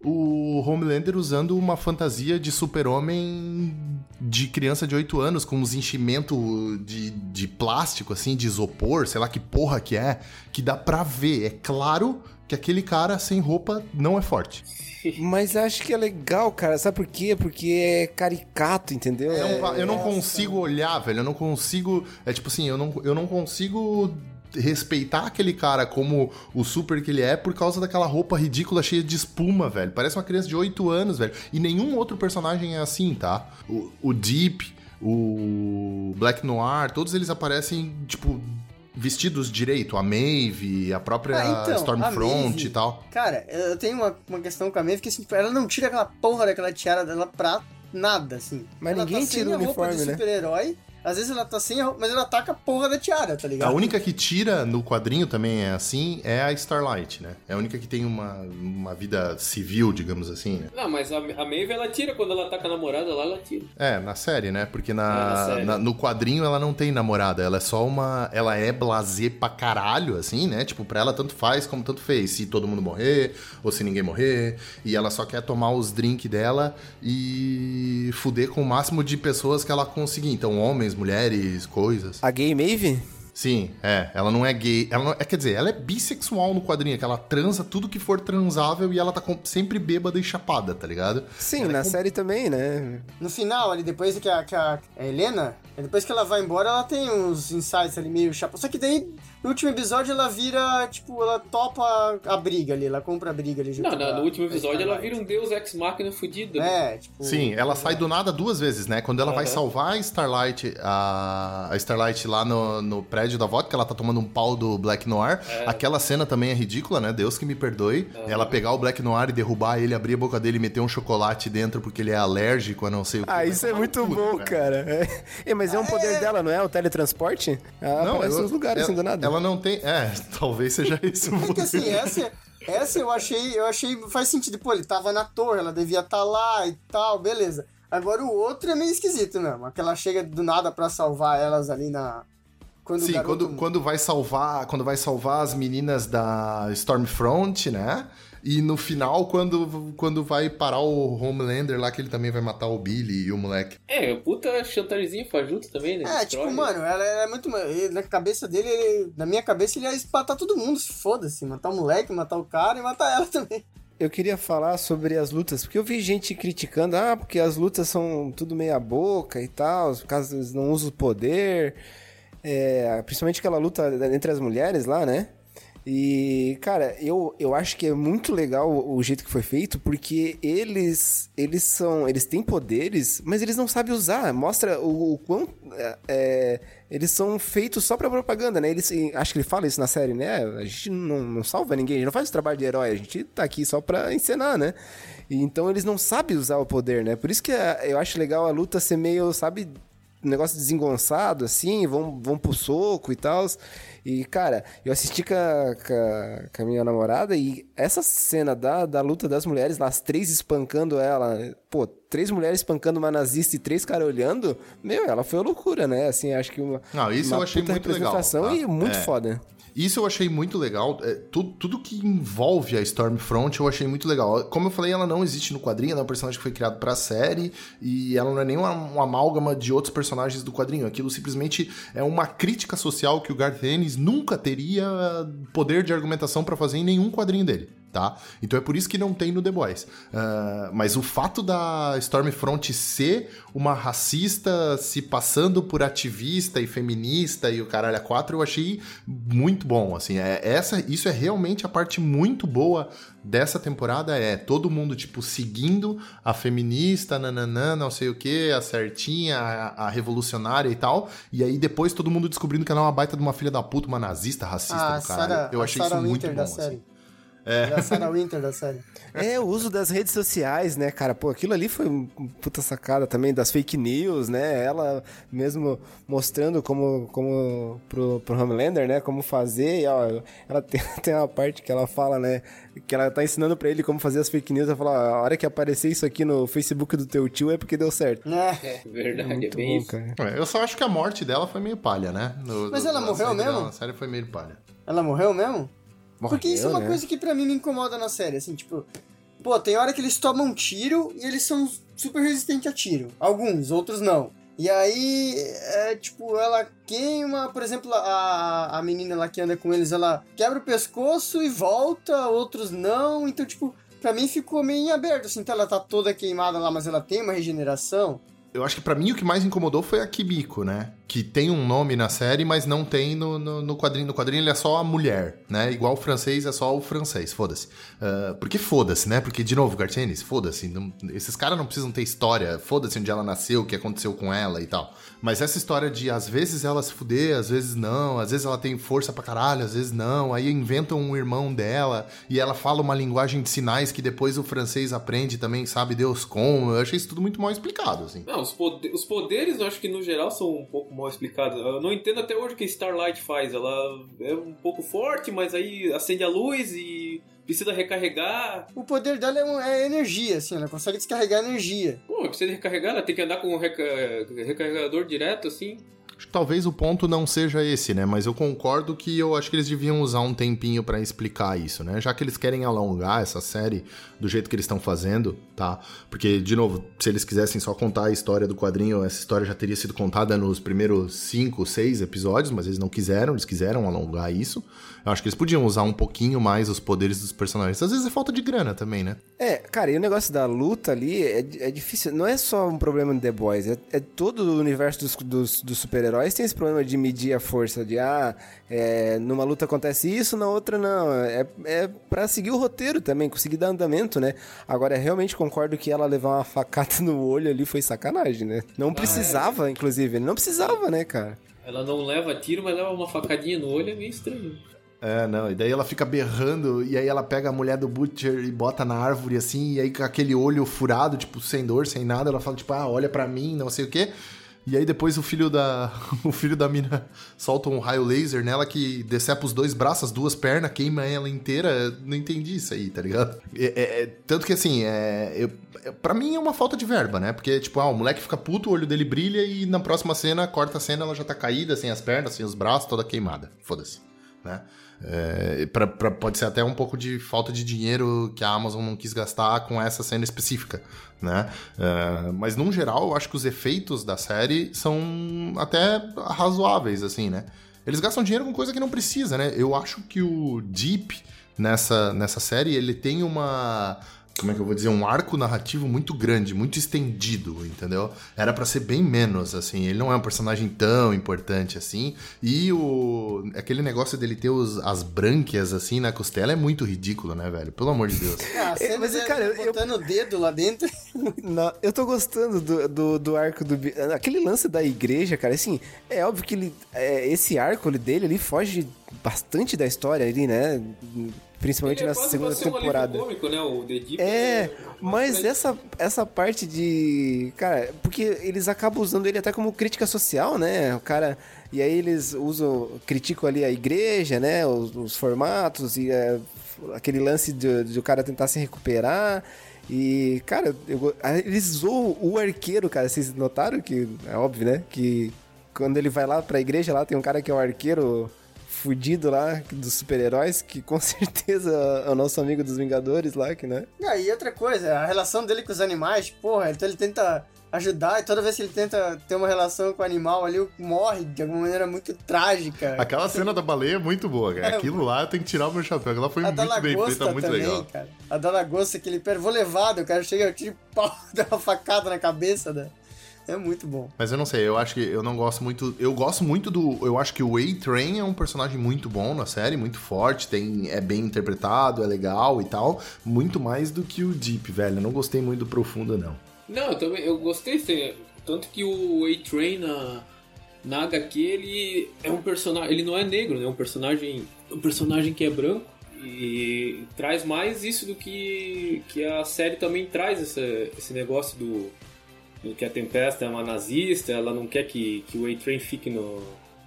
o Homelander usando uma fantasia de super-homem de criança de 8 anos, com uns enchimentos de, de plástico, assim, de isopor, sei lá que porra que é, que dá pra ver. É claro que aquele cara sem roupa não é forte. *laughs* Mas acho que é legal, cara. Sabe por quê? Porque é caricato, entendeu? Eu não, É- eu não consigo olhar, velho. Eu não consigo. É tipo assim, eu não, eu não consigo respeitar aquele cara como o super que ele é por causa daquela roupa ridícula cheia de espuma, velho. Parece uma criança de 8 anos, velho. E nenhum outro personagem é assim, tá? O, o Deep, o Black Noir, todos eles aparecem, tipo, vestidos direito. A Maeve, a própria Ah, então, a Stormfront Maeve- e tal. Cara, eu tenho uma, uma questão com a Maeve que assim, tipo, ela não tira aquela porra daquela tiara dela pra nada, assim. Mas ela ninguém tá tira o a roupa uniforme, de né? Às vezes ela tá sem a roupa, mas ela taca a porra da tiara, tá ligado? A única que tira no quadrinho também é assim, é a Starlight, né? É a única que tem uma, uma vida civil, digamos assim, né? Não, mas a, a Maeve ela tira quando ela tá com a namorada lá, ela tira. É, na série, né? Porque É, na, na série. na- no quadrinho ela não tem namorada, ela é só uma. Ela é blazer pra caralho, assim, né? Tipo, pra ela tanto faz como tanto fez. Se todo mundo morrer, ou se ninguém morrer. E ela só quer tomar os drinks dela e fuder com o máximo de pessoas que ela conseguir. Então, homens, mulheres, coisas. A gay Maeve? Sim, é. Ela não é gay. Ela não- é, quer dizer, ela é bissexual no quadrinho, que ela transa tudo que for transável e ela tá com- sempre bêbada e chapada, tá ligado? Sim, Ela é na com- série também, né? No final, ali, depois que a, que a, a Helena, depois que ela vai embora, ela tem uns insights ali meio chapa. Só que daí, no último episódio, ela vira, tipo, ela topa a briga ali, ela compra a briga ali. Não, a- no último episódio ela vira um deus ex-máquina fudido. É, tipo... Sim, ela sai do nada duas vezes, né? Quando ela vai Aham. salvar a Starlight, a, a Starlight lá no, no prédio da vodka, ela tá tomando um pau do Black Noir. Aquela cena também é ridícula, né? Deus que me perdoe. Ela pegar o Black Noir e derrubar ele, abrir a boca dele e meter um chocolate dentro porque ele é alérgico a não sei o que. Ah, isso é muito bom, cara. É. É, mas é um poder dela, não é? O teletransporte? Ela Não, aparece eu- nos lugares, ela, assim, do nada. Ela não tem. É, *laughs* talvez seja esse o É que assim, essa, essa eu achei, eu achei, faz sentido. Pô, ele tava na torre, ela devia estar lá e tal, beleza. Agora o outro é meio esquisito mesmo. Aquela chega do nada pra salvar elas ali na... Quando Sim, quando, quando vai salvar, quando vai salvar as meninas da Stormfront, né? E no final, quando, quando vai parar o Homelander lá, que ele também vai matar o Billy e o moleque. É, puta chantagezinho fajuto também, né? É, Destrói. tipo, mano, ela é muito. ele- Na cabeça dele, ele- na minha cabeça, ele ia matar todo mundo, se foda-se. Matar o moleque, matar o cara e matar ela *laughs* também. Eu queria falar sobre as lutas, porque eu vi gente criticando, ah, porque as lutas são tudo meia boca e tal, por causa eles não usam o poder, é, principalmente aquela luta entre as mulheres lá, né? E, cara, eu, eu acho que é muito legal o, o jeito que foi feito, porque eles eles são. Eles têm poderes, mas eles não sabem usar. Mostra o, o quão. é, é, eles são feitos só pra propaganda, né? Eles, acho que ele fala isso na série, né? A gente não, não salva ninguém, a gente não faz trabalho de herói, a gente tá aqui só pra encenar, né? E então eles não sabem usar o poder, né? Por isso que a- eu acho legal a luta ser meio, sabe, negócio desengonçado, assim, vão, vão pro soco e tal. E, cara, eu assisti com a, com a- minha namorada e essa cena da, da luta das mulheres, lá, as três espancando ela, pô, três mulheres espancando uma nazista e três caras olhando, meu, ela foi uma loucura, né? Assim, acho que uma, Não, isso uma eu achei muito legal, tá? e muito É. foda. Isso eu achei muito legal. É, tudo, tudo que envolve a Stormfront eu achei muito legal. Como eu falei, ela não existe no quadrinho, ela é um personagem que foi criado pra série e ela não é nem uma, amálgama de outros personagens do quadrinho. Aquilo simplesmente é uma crítica social que o Garth Ennis nunca teria poder de argumentação pra fazer em nenhum quadrinho dele. Tá? Então é por isso que não tem no The Boys. Ah, mas o fato da Stormfront ser uma racista se passando por ativista e feminista e o caralho a quatro, eu achei muito bom. Assim, é, essa, isso é realmente a parte muito boa dessa temporada. É todo mundo, tipo, seguindo a feminista, nananã, não sei o que, a certinha, a, a revolucionária e tal. E aí depois todo mundo descobrindo que ela é uma baita de uma filha da puta, uma nazista, racista A do caralho. Sarah, eu achei Sarah isso muito Winter bom. da assim. É. a Sarah Winter da série. É, o uso das redes sociais, né, cara? Pô, aquilo ali foi um puta sacada também das fake news, né? Ela mesmo mostrando como, como pro, pro Homelander, né? Como fazer. E, ó, ela *laughs* tem, tem uma parte que ela fala, né? Que ela tá ensinando pra ele como fazer as fake news. Ela fala, ó, a hora que aparecer isso aqui no Facebook do teu tio é porque deu certo. É, verdade, é, Muito bem bom, isso. cara. É, Eu só acho que a morte dela foi meio palha, né? No- Mas no- ela morreu mesmo? dela, A série foi meio palha. Ela morreu mesmo? Porque isso é Morreu, uma né? coisa que pra mim me incomoda na série, assim, tipo... Pô, tem hora que eles tomam um tiro e eles são super resistentes a tiro. Alguns, outros não. E aí, é tipo, ela queima, por exemplo, a, a menina lá que anda com eles, ela quebra o pescoço e volta, outros não. Então, tipo, pra mim ficou meio em aberto, assim, então ela tá toda queimada lá, mas ela tem uma regeneração. Eu acho que pra mim o que mais incomodou foi a Kimiko, né? Que tem um nome na série, mas não tem no, no, no quadrinho. No quadrinho ele é só a mulher, né? Igual o francês é só o francês, foda-se. Ah, porque foda-se, né? Porque, de novo, Gartienes, foda-se. Esses caras não precisam ter história. Foda-se onde ela nasceu, o que aconteceu com ela e tal. Mas essa história de às vezes ela se fuder, às vezes não, às vezes ela tem força pra caralho, às vezes não. Aí inventam um irmão dela e ela fala uma linguagem de sinais que depois o francês aprende também, sabe Deus como. Eu achei isso tudo muito mal explicado, assim. Não, os, os poderes eu acho que no geral são um pouco mal explicados. Eu não entendo até hoje o que Starlight faz. Ela é um pouco forte, mas aí acende a luz e precisa recarregar. O poder dela é, um- é energia, assim, ela consegue descarregar energia. Pô, precisa recarregar, ela tem que andar com um reca- recarregador direto assim. Acho que talvez o ponto não seja esse, né? Mas eu concordo que eu acho que eles deviam usar um tempinho pra explicar isso, né? Já que eles querem alongar essa série do jeito que eles estão fazendo, tá? Porque, de novo, se eles quisessem só contar a história do quadrinho, essa história já teria sido contada nos primeiros cinco, seis episódios, mas eles não quiseram, eles quiseram alongar isso. Eu acho que eles podiam usar um pouquinho mais os poderes dos personagens. Às vezes é falta de grana também, né? É, cara, e o negócio da luta ali é, é difícil. Não é só um problema de The Boys, é, é todo o universo dos, dos, dos super-heróis tem esse problema de medir a força. De, ah, é, numa luta acontece isso, na outra não. É, é pra seguir o roteiro também, conseguir dar andamento, né? Agora, realmente concordo que ela levar uma facada no olho ali foi sacanagem, né? Não precisava, inclusive. Não precisava, né, cara? Ela não leva tiro, mas leva uma facadinha no olho, é meio estranho. É, não, e daí ela fica berrando, e aí ela pega a mulher do Butcher e bota na árvore assim, e aí com aquele olho furado, tipo, sem dor, sem nada, ela fala, tipo, ah, olha pra mim, não sei o quê. E aí depois o filho da. *laughs* O filho da mina solta um raio laser nela que decepa os dois braços, as duas pernas, queima ela inteira. Não entendi isso aí, tá ligado? É, é- é- tanto que assim, é, eu, é- pra mim é uma falta de verba, né? Porque, tipo, ah, o moleque fica puto, o olho dele brilha e na próxima cena, corta a cena, ela já tá caída, sem as pernas, sem os braços, toda queimada. Foda-se, né? É, pra- pra- pode ser até um pouco de falta de dinheiro que a Amazon não quis gastar com essa cena específica, né? É, mas, num geral, eu acho que os efeitos da série são até razoáveis, assim, né? Eles gastam dinheiro com coisa que não precisa, né? Eu acho que o Deep, nessa, nessa série, ele tem uma... Como é que eu vou dizer? Um arco narrativo muito grande, muito estendido, entendeu? Era pra ser bem menos, assim. Ele não é um personagem tão importante assim. E o aquele negócio dele ter os, as brânquias, assim, na costela é muito ridículo, né, velho? Pelo amor de Deus. *laughs* Ah, cena mas, cara, eu- eu- botando o dedo lá dentro. *laughs* Não, eu tô gostando do, do, do arco do. Aquele lance da igreja, cara, assim, é óbvio que ele, é, esse arco dele, ele foge bastante da história ali, né? Principalmente é na quase segunda ser um temporada. cômico, né? O The Deep É, mas mais- essa, essa parte de. Cara, porque eles acabam usando ele até como crítica social, né? O cara. E aí eles usam. criticam ali a igreja, né? Os, os formatos e é, aquele lance de, de o cara tentar se recuperar. E, cara, eu eles zoam o arqueiro, cara. Vocês notaram que. É óbvio, né? Que quando ele vai lá pra igreja, lá tem um cara que é o arqueiro fudido lá, dos super-heróis, que com *laughs* certeza é o nosso amigo dos Vingadores lá, que, né? Ah, e outra coisa, a relação dele com os animais, porra, então ele tenta ajudar e toda vez que ele tenta ter uma relação com o animal ali, morre de alguma maneira muito trágica. Aquela cena da baleia é muito boa, cara. É. Aquilo lá eu tenho que tirar o meu chapéu. Aquela foi A muito bem feita, muito também, legal. cara. A da lagosta que ele pera, vou levado, o cara chega, tira o pau, *laughs* dá uma facada na cabeça, né? É muito bom. Mas eu não sei, eu acho que eu não gosto muito. Eu gosto muito do. Eu acho que o A-Train é um personagem muito bom na série, muito forte, tem, é bem interpretado, é legal e tal. Muito mais do que o Deep, velho. Eu não gostei muito do profundo, não. Não, eu também, eu gostei, sim. tanto que o A-Train na, na HQ, ele é um personagem, ele não é negro, né? É um personagem, um personagem que é branco e traz mais isso do que, que a série também traz, esse, esse negócio do que a Tempesta é uma nazista, ela não quer que, que o A-Train fique no,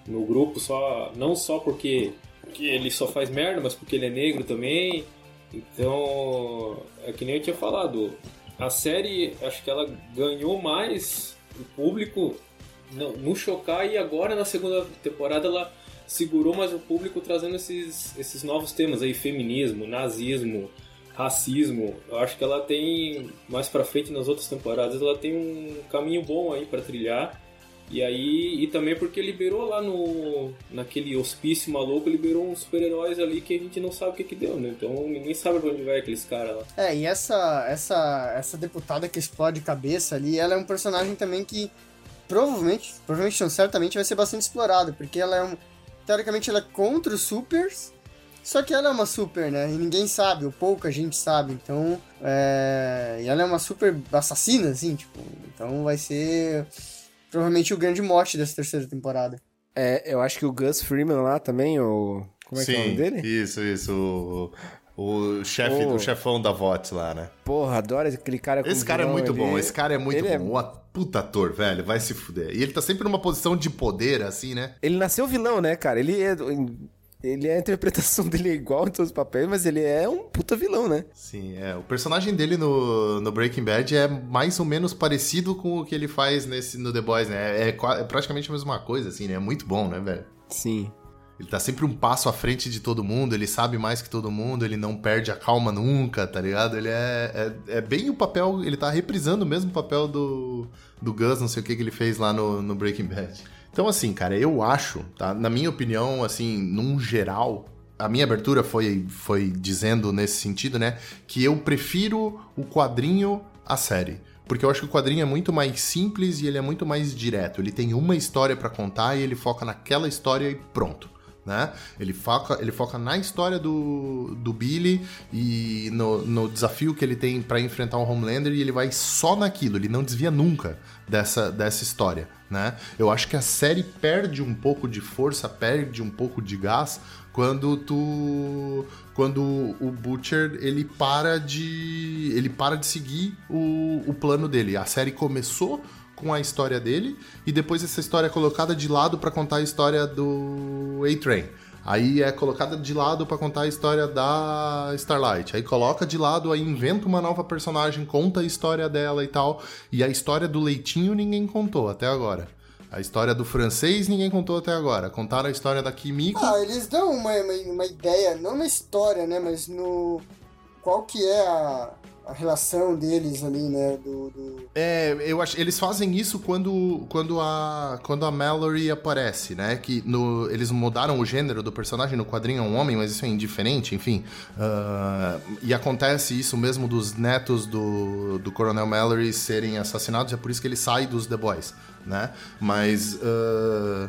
no grupo só não só porque, porque ele só faz merda, mas porque ele é negro também. Então, é que nem eu tinha falado, a série acho que ela ganhou mais o público no, no chocar e agora na segunda temporada ela segurou mais o público trazendo esses, esses novos temas aí, feminismo, nazismo, racismo. Eu acho que ela tem mais para frente nas outras temporadas, ela tem um caminho bom aí para trilhar. E aí, e também porque liberou lá no naquele hospício maluco, liberou uns super-heróis ali que a gente não sabe o que que deu, né? Então ninguém sabe pra onde vai aqueles caras lá. É, e essa, essa, essa deputada que explode cabeça ali, ela é um personagem também que provavelmente, provavelmente não, certamente vai ser bastante explorado, porque ela é um, teoricamente ela é contra os supers, só que ela é uma super, né? E ninguém sabe, ou pouca gente sabe. Então, é... e ela é uma super assassina, assim, tipo. Então vai ser provavelmente o grande mote dessa terceira temporada. É, eu acho que o Gus Freeman lá também, o. Como é Sim, que é o nome dele? Isso, isso. O, o chefe, Oh. o chefão da VOT lá, né? Porra, adoro aquele cara como Esse cara é muito ele- bom, esse cara é muito ele é- bom. O a- puta ator, velho, vai se fuder. E ele tá sempre numa posição de poder, assim, né? Ele nasceu vilão, né, cara? Ele é. Ele é a interpretação *laughs* dele é igual em todos os papéis, mas ele é um puta vilão, né? Sim, é. O personagem dele no, no Breaking Bad é mais ou menos parecido com o que ele faz nesse, no The Boys, né? É, qua- é praticamente a mesma coisa, assim, né? É muito bom, né, velho? Sim. Ele tá sempre um passo à frente de todo mundo, ele sabe mais que todo mundo, ele não perde a calma nunca, tá ligado? Ele é, é, é bem o papel, ele tá reprisando o mesmo papel do, do Gus, não sei o que que ele fez lá no, no Breaking Bad. Então, assim, cara, eu acho, tá? Na minha opinião, assim, num geral, a minha abertura foi, foi dizendo nesse sentido, né? Que eu prefiro o quadrinho à série. Porque eu acho que o quadrinho é muito mais simples e ele é muito mais direto. Ele tem uma história pra contar e ele foca naquela história e pronto. Né? Ele, foca, ele foca na história do, do Billy e no, no desafio que ele tem pra enfrentar o Homelander e ele vai só naquilo, ele não desvia nunca dessa, dessa história. Né? Eu acho que a série perde um pouco de força, perde um pouco de gás quando tu quando o Butcher ele para de ele para de seguir o, o plano dele. A série começou com a história dele e depois essa história é colocada de lado para contar a história do A-Train. Aí é colocada de lado para contar a história da Starlight. Aí coloca de lado, aí inventa uma nova personagem, conta a história dela e tal. E a história do Leitinho ninguém contou até agora. A história do francês ninguém contou até agora. Contaram a história da Kimiko. Ah, eles dão uma, uma, uma ideia, não na história, né, mas no... Qual que é a, a relação deles ali, né, do... do... É, eu acho eles fazem isso quando, quando, a, quando a Mallory aparece, né? Que no, eles mudaram o gênero do personagem, no quadrinho é um homem, mas isso é indiferente, enfim. Ah, e acontece isso mesmo dos netos do, do Coronel Mallory serem assassinados, é por isso que ele sai dos The Boys, né? Mas. ah,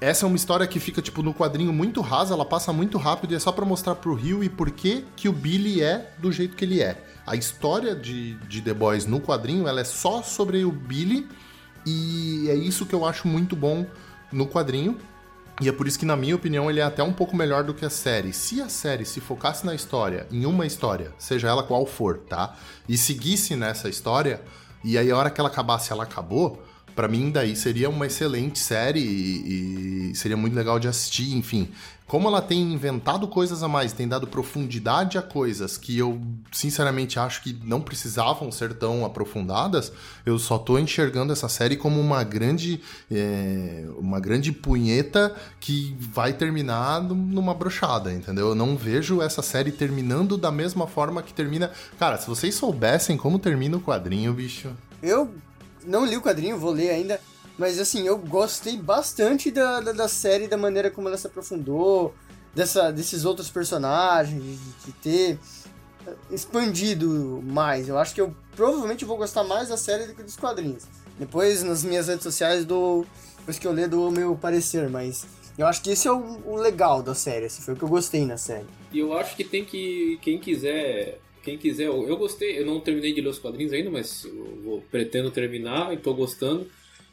essa é uma história que fica, tipo, no quadrinho muito rasa, ela passa muito rápido e é só pra mostrar pro Rio e por que que o Billy é do jeito que ele é. A história de, de The Boys no quadrinho, ela é só sobre o Billy e é isso que eu acho muito bom no quadrinho. E é por isso que, na minha opinião, ele é até um pouco melhor do que a série. Se a série se focasse na história, em uma história, seja ela qual for, tá? E seguisse nessa história, e aí a hora que ela acabasse, ela acabou, Pra mim daí seria uma excelente série e, e seria muito legal de assistir, enfim. Como ela tem inventado coisas a mais, tem dado profundidade a coisas que eu sinceramente acho que não precisavam ser tão aprofundadas, eu só tô enxergando essa série como uma grande é, uma grande punheta que vai terminar num- numa brochada, entendeu? Eu não vejo essa série terminando da mesma forma que termina. Cara, se vocês soubessem como termina o quadrinho, bicho. Eu não li o quadrinho, vou ler ainda, mas assim, eu gostei bastante da, da, da série, da maneira como ela se aprofundou, dessa, desses outros personagens, de, de ter expandido mais. Eu acho que eu provavelmente vou gostar mais da série do que dos quadrinhos. Depois, nas minhas redes sociais, dou, depois que eu ler, dou o meu parecer, mas eu acho que esse é o, o legal da série, esse foi o que eu gostei na série. E eu acho que tem que. Quem quiser. Quem quiser. Eu eu gostei, eu não terminei de ler os quadrinhos ainda, mas vou- pretendo terminar e tô gostando.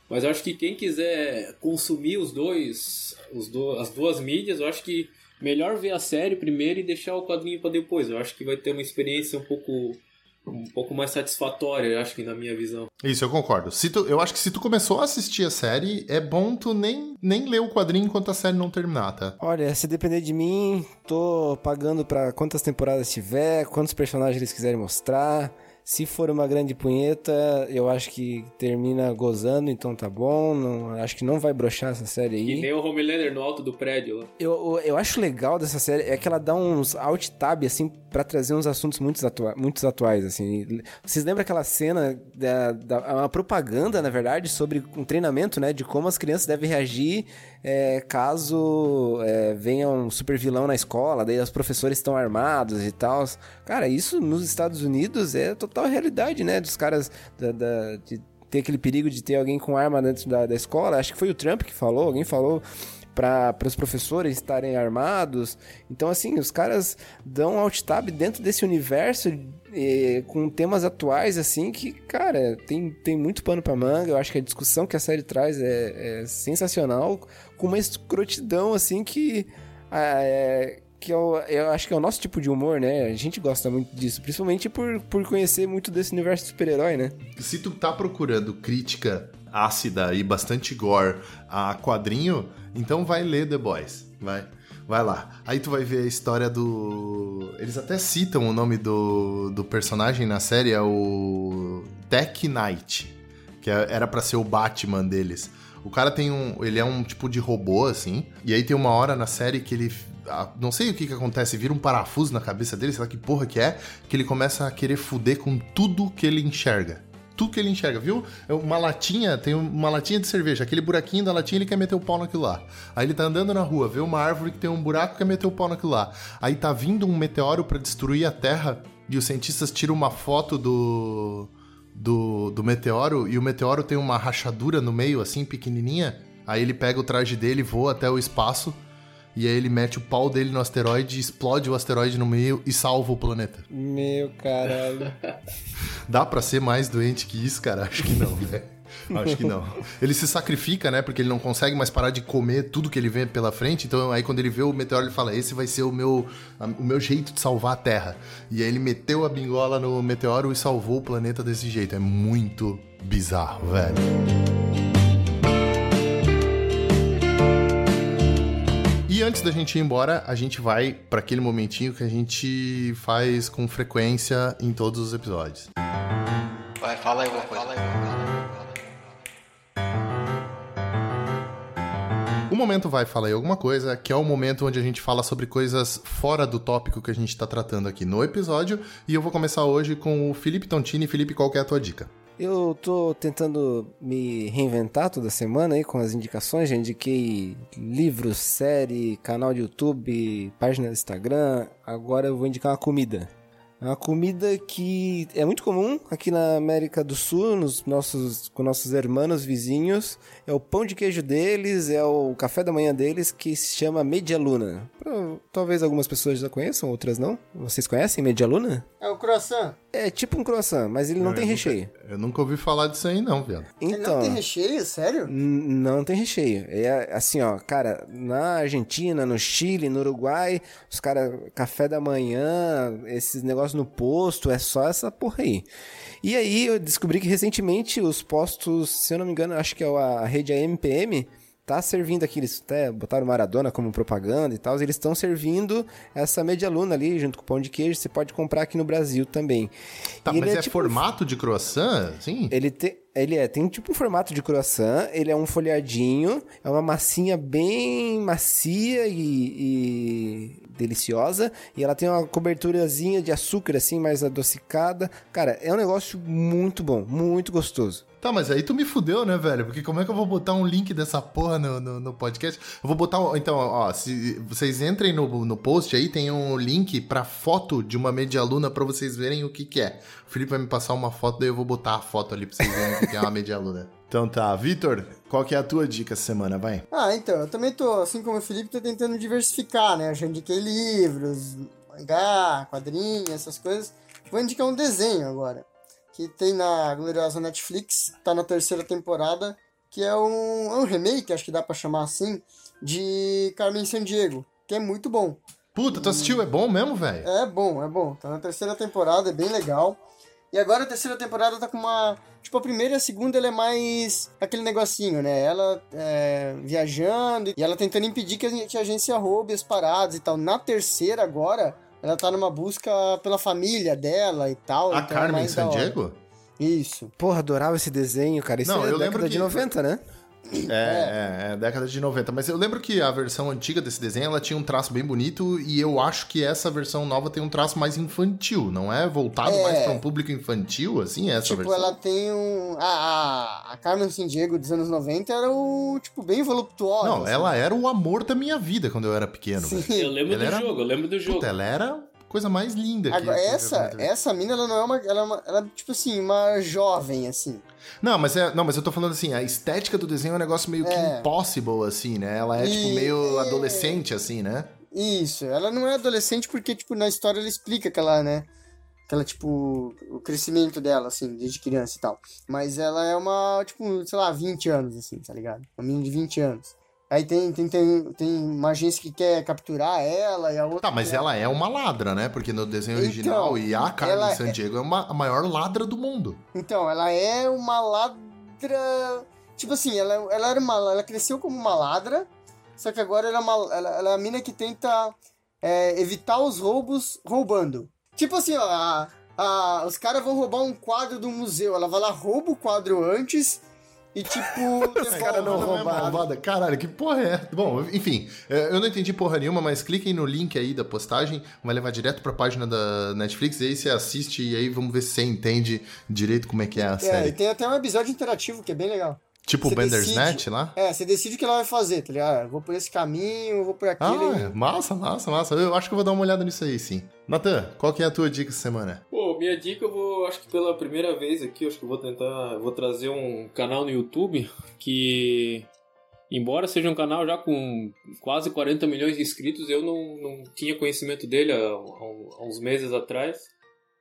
Mas acho que quem quiser consumir os dois. Os do, as duas mídias, eu acho que melhor ver a série primeiro e deixar o quadrinho para depois. Eu acho que vai ter uma experiência um pouco um pouco mais satisfatória, eu acho que na minha visão. Isso, eu concordo. Se tu, eu acho que se tu começou a assistir a série, é bom tu nem, nem ler o quadrinho enquanto a série não terminar, tá? Olha, se depender de mim, tô pagando pra quantas temporadas tiver, quantos personagens eles quiserem mostrar. Se for uma grande punheta, eu acho que termina gozando, então tá bom. Não, acho que não vai brochar essa série aí. E nem o Homelander no alto do prédio. Eu, eu, acho legal dessa série é que ela dá uns alt tab, assim, para trazer uns assuntos muito, atua muito atuais, assim. Vocês lembram aquela cena da, da uma propaganda, na verdade, sobre um treinamento, né, de como as crianças devem reagir é, caso é, venha um super vilão na escola, daí os professores estão armados e tal. Cara, isso nos Estados Unidos é total realidade, né? Dos caras da, da de ter aquele perigo de ter alguém com arma dentro da, da escola. Acho que foi o Trump que falou, alguém falou para os professores estarem armados. Então, assim, os caras dão alt tab dentro desse universo eh, com temas atuais, assim, que, cara, tem, tem muito pano para manga. Eu acho que a discussão que a série traz é, é sensacional, com uma escrotidão, assim, que. Ah, é, que eu, eu acho que é o nosso tipo de humor, né? A gente gosta muito disso, principalmente por, por conhecer muito desse universo de super-herói, né? Se tu tá procurando crítica ácida e bastante gore a quadrinho, então vai ler The Boys, vai. Vai lá. Aí tu vai ver a história do. Eles até citam o nome do, do personagem na série, é o Tech Knight, que é, era para ser o Batman deles. O cara tem um. Ele é um tipo de robô, assim. E aí tem uma hora na série que ele. Não sei o que que acontece, vira um parafuso na cabeça dele, sei lá que porra que é, que ele começa a querer fuder com tudo que ele enxerga tudo que ele enxerga, viu? É uma latinha, tem uma latinha de cerveja, aquele buraquinho da latinha ele quer meter o pau naquilo lá. Aí ele tá andando na rua, vê uma árvore que tem um buraco quer meter o pau naquilo lá. Aí tá vindo um meteoro para destruir a Terra e os cientistas tiram uma foto do, do, do meteoro e o meteoro tem uma rachadura no meio, assim, pequenininha. Aí ele pega o traje dele, voa até o espaço e aí ele mete o pau dele no asteroide, explode o asteroide no meio e salva o planeta. Meu caralho. *laughs* Dá pra ser mais doente que isso, cara? Acho que não, né? *laughs* Acho que não. Ele se sacrifica, né? Porque ele não consegue mais parar de comer tudo que ele vê pela frente. Então, aí quando ele vê o meteoro, ele fala: Esse vai ser o meu, o meu jeito de salvar a Terra. E aí ele meteu a bingola no meteoro e salvou o planeta desse jeito. É muito bizarro, velho. E antes da gente ir embora, a gente vai para aquele momentinho que a gente faz com frequência em todos os episódios. Vai, fala aí alguma coisa. O momento vai falar aí alguma coisa, que é o momento onde a gente fala sobre coisas fora do tópico que a gente está tratando aqui no episódio. E eu vou começar hoje com o Felipe Tontini. Felipe, qual é a tua dica? Eu tô tentando me reinventar toda semana aí com as indicações. Já indiquei livros, série, canal de YouTube, página do Instagram. Agora eu vou indicar uma comida. É uma comida que é muito comum aqui na América do Sul, nos nossos, com nossos irmãos vizinhos. É o pão de queijo deles, é o café da manhã deles, que se chama Media Luna. Talvez algumas pessoas já conheçam, outras não. Vocês conhecem Media Luna? É o croissant. É tipo um croissant, mas ele não, não tem recheio. Nunca, eu nunca ouvi falar disso aí não, viado. Então, ele não tem recheio? Sério? Não tem recheio. É assim, ó, cara, na Argentina, no Chile, no Uruguai, os caras, café da manhã, esses negócios no posto, é só essa porra aí. E aí eu descobri que recentemente os postos, se eu não me engano, acho que é a rede AMPM, tá servindo aqui, eles até botaram Maradona como propaganda e tal, eles estão servindo essa media luna ali, junto com o pão de queijo, você pode comprar aqui no Brasil também. Tá, e mas é, é tipo, formato de croissant? Sim. Ele tem... Ele é, tem tipo um formato de croissant, ele é um folhadinho, é uma massinha bem macia e, e, deliciosa, e ela tem uma coberturazinha de açúcar assim, mais adocicada. Cara, é um negócio muito bom, muito gostoso. Tá, mas aí tu me fudeu, né, velho? Porque como é que eu vou botar um link dessa porra no, no, no podcast? Eu vou botar. Então, ó, se vocês entrem no, no post aí, tem um link pra foto de uma medialuna pra vocês verem o que que é. O Felipe vai me passar uma foto, daí eu vou botar a foto ali pra vocês verem que é uma medialuna. *laughs* Então tá, Vitor, qual que é a tua dica essa semana, vai? Ah, então, eu também tô, assim como o Felipe, tô tentando diversificar, né? Eu já indiquei livros, mangá, quadrinhos, essas coisas. Vou indicar um desenho agora que tem na gloriosa Netflix, tá na terceira temporada, que é um, é um remake, acho que dá para chamar assim, de Carmen Sandiego, que é muito bom. Puta, tu assistiu? É bom mesmo, velho? É bom, é bom. Tá na terceira temporada, é bem legal. E agora a terceira temporada tá com uma. Tipo, a primeira e a segunda ela é mais aquele negocinho, né? Ela é, viajando e ela tentando impedir que a, que a agência roube as paradas e tal. Na terceira, agora, ela tá numa busca pela família dela e tal. A então é Carmen mais da hora. Sandiego? Isso. Porra, adorava esse desenho, cara. Isso Não, é eu década lembro de que- 90, né? É, é, é, década de 90. Mas eu lembro que a versão antiga desse desenho ela tinha um traço bem bonito e eu acho que essa versão nova tem um traço mais infantil, não é? Voltado É. mais pra um público infantil, assim, essa Tipo, versão. ela tem um. A, a, a Carmen Sandiego dos anos 90 era o. Tipo, bem voluptuosa. Não, assim. ela era o amor da minha vida quando eu era pequeno. Eu lembro Ela do era- jogo, eu lembro do jogo. Puta, ela era coisa mais linda que Agora, que essa, TV. essa mina, ela não é uma. Ela é, uma, ela é, tipo assim, uma jovem, assim. Não, mas é, não, mas eu tô falando assim, a estética do desenho é um negócio meio que É. impossible, assim, né? Ela é, tipo, E- meio é. adolescente, assim, né? Isso, ela não é adolescente porque, tipo, na história ela explica que ela, né? Que ela, tipo, o crescimento dela, assim, desde criança e tal. Mas ela é uma, tipo, sei lá, 20 anos, assim, tá ligado? Uma menina de 20 anos. Aí tem, tem, tem, tem uma agência que quer capturar ela e a outra. Tá, mas quer- ela é uma ladra, né? Porque no desenho Então, original, e a Carmen ela é- Sandiego é uma, a maior ladra do mundo. Então, ela é uma ladra. Tipo assim, ela, ela era uma. Ela cresceu como uma ladra, só que agora ela é, uma, ela, ela é a mina que tenta é, evitar os roubos roubando. Tipo assim, ó, a- a- os caras vão roubar um quadro do museu. Ela vai lá, rouba o quadro antes e, tipo. *laughs* Os caras não roubaram. Roubada. Caralho, que porra é? Bom, enfim, é, eu não entendi porra nenhuma, mas cliquem no link aí da postagem, vai levar direto pra página da Netflix, e aí você assiste e aí vamos ver se você entende direito como é que é a É, e série. tem até um episódio interativo que é bem legal. Tipo o Bandersnatch decide- lá? É, você decide o que ela vai fazer, tá ligado? Ah, eu vou por esse caminho, eu vou por aquele. Ah, é. massa, massa, massa. Eu acho que eu vou dar uma olhada nisso aí, sim. Natan, qual que é a tua dica essa semana? Pô, minha dica eu vou, acho que pela primeira vez aqui, acho que eu vou tentar, eu vou trazer um canal no YouTube que, embora seja um canal já com quase 40 milhões de inscritos, eu não, não tinha conhecimento dele há, há- há uns meses atrás,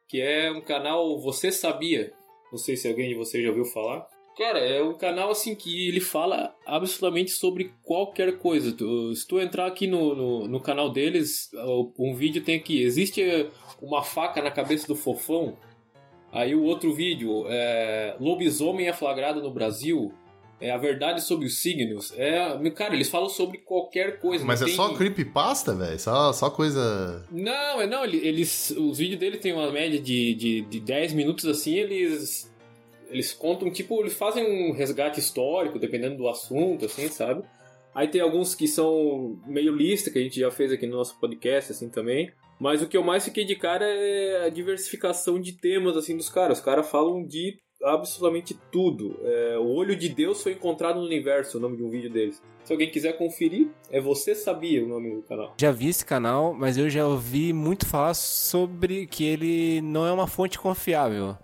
que é um canal Você Sabia? Não sei se alguém de vocês já ouviu falar. Cara, é um canal assim que ele fala absolutamente sobre qualquer coisa. Tu- se tu entrar aqui no, no, no canal deles, um vídeo tem aqui. Existe uma faca na cabeça do fofão. Aí o outro vídeo é lobisomem é flagrado no Brasil. É a verdade sobre os signos. É, cara, eles falam sobre qualquer coisa. Mas é tem- só creepypasta, velho? Só, só coisa. Não, é não, ele- eles os vídeos dele tem uma média de, de, de 10 minutos assim, eles eles contam, tipo, eles fazem um resgate histórico, dependendo do assunto, assim, sabe? Aí tem alguns que são meio lista, que a gente já fez aqui no nosso podcast, assim, também. Mas o que eu mais fiquei de cara é a diversificação de temas, assim, dos caras. Os caras falam de absolutamente tudo. É, o Olho de Deus foi encontrado no universo, o nome de um vídeo deles. Se alguém quiser conferir, é Você Sabia o nome do canal. Já vi esse canal, mas eu já ouvi muito falar sobre que ele não é uma fonte confiável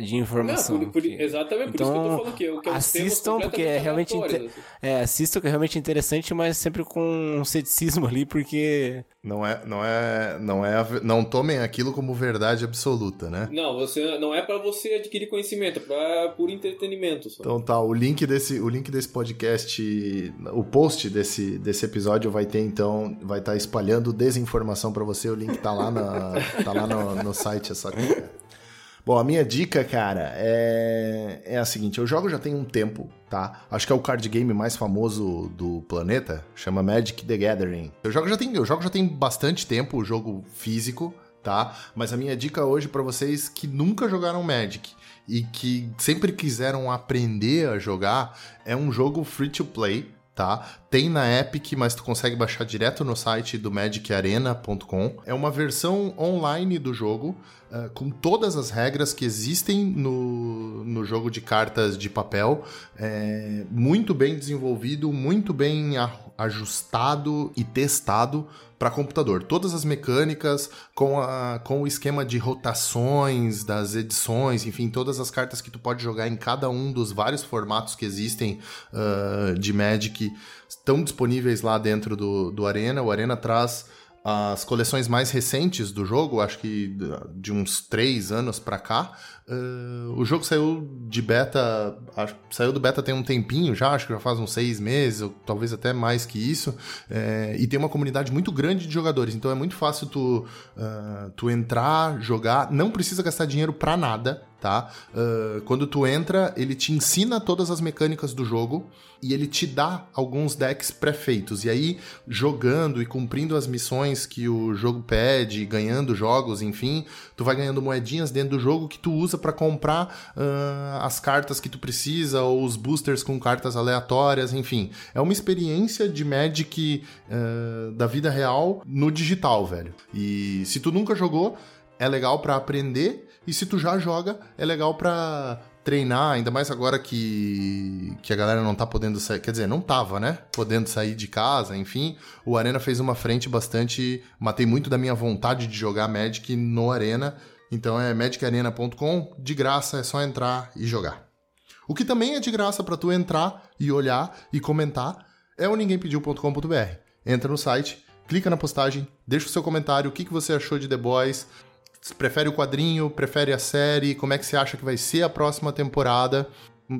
de informação. Não, por- por- exatamente, por isso que eu tô falando que, que é um tema assistam, porque é realmente, assim. é, assistam que é realmente interessante, mas sempre com um ceticismo ali, porque Não é, não é, não é, não tomem aquilo como verdade absoluta, né? Não, você não é pra você adquirir conhecimento, é pra por entretenimento só. Então tá, o link desse, o link desse podcast, o post desse, desse episódio vai ter então, vai estar espalhando desinformação pra você. O link tá lá na, tá lá no, no site, é só clicar. Bom, a minha dica, cara, é, é a seguinte: eu jogo já tem um tempo, tá? Acho que é o card game mais famoso do planeta, chama Magic the Gathering. Eu jogo já tem, eu jogo já tem bastante tempo, o jogo físico, tá? Mas a minha dica hoje pra vocês que nunca jogaram Magic e que sempre quiseram aprender a jogar é um jogo free to play, tá? Tem na Epic, mas tu consegue baixar direto no site do magicarena.com. É uma versão online do jogo, uh, com todas as regras que existem no, no jogo de cartas de papel. É, muito bem desenvolvido, muito bem a- ajustado e testado para computador. Todas as mecânicas com, a, com o esquema de rotações das edições, enfim, todas as cartas que tu pode jogar em cada um dos vários formatos que existem uh, de Magic estão disponíveis lá dentro do, do Arena. O Arena traz as coleções mais recentes do jogo, acho que de uns três anos pra cá, uh, o jogo saiu de beta, acho, saiu do beta tem um tempinho já, acho que já faz uns seis meses, ou talvez até mais que isso, é, e tem uma comunidade muito grande de jogadores, então é muito fácil tu, uh, tu entrar, jogar, não precisa gastar dinheiro pra nada, tá? Uh, quando tu entra, ele te ensina todas as mecânicas do jogo e ele te dá alguns decks pré-feitos. E aí, jogando e cumprindo as missões que o jogo pede, ganhando jogos, enfim, tu vai ganhando moedinhas dentro do jogo que tu usa para comprar uh, as cartas que tu precisa ou os boosters com cartas aleatórias, enfim. É uma experiência de Magic uh, da vida real no digital, velho. E se tu nunca jogou, é legal para aprender e se tu já joga, é legal para treinar, ainda mais agora que, que a galera não tá podendo sair, quer dizer, não tava, né? Podendo sair de casa, enfim. O Arena fez uma frente bastante, matei muito da minha vontade de jogar Magic no Arena. Então é magicarena.com, de graça, é só entrar e jogar. O que também é de graça para tu entrar e olhar e comentar é o ninguémpediu.com.br. Entra no site, clica na postagem, deixa o seu comentário, o que, que você achou de The Boys, prefere o quadrinho, prefere a série, como é que você acha que vai ser a próxima temporada.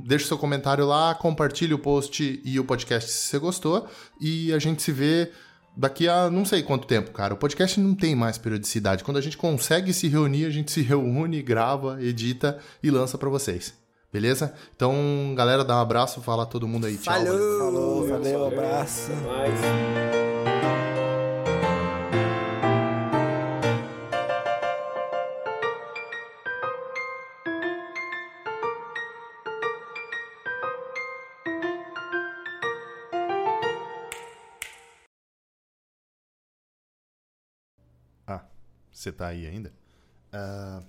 Deixe seu comentário lá, compartilhe o post e o podcast se você gostou. E a gente se vê daqui a não sei quanto tempo, cara. O podcast não tem mais periodicidade. Quando a gente consegue se reunir, a gente se reúne, grava, edita e lança para vocês. Beleza? Então, galera, dá um abraço, fala a todo mundo aí. Tchau. Falou, falou, valeu, abraço. Mais. Você tá aí ainda. Uh,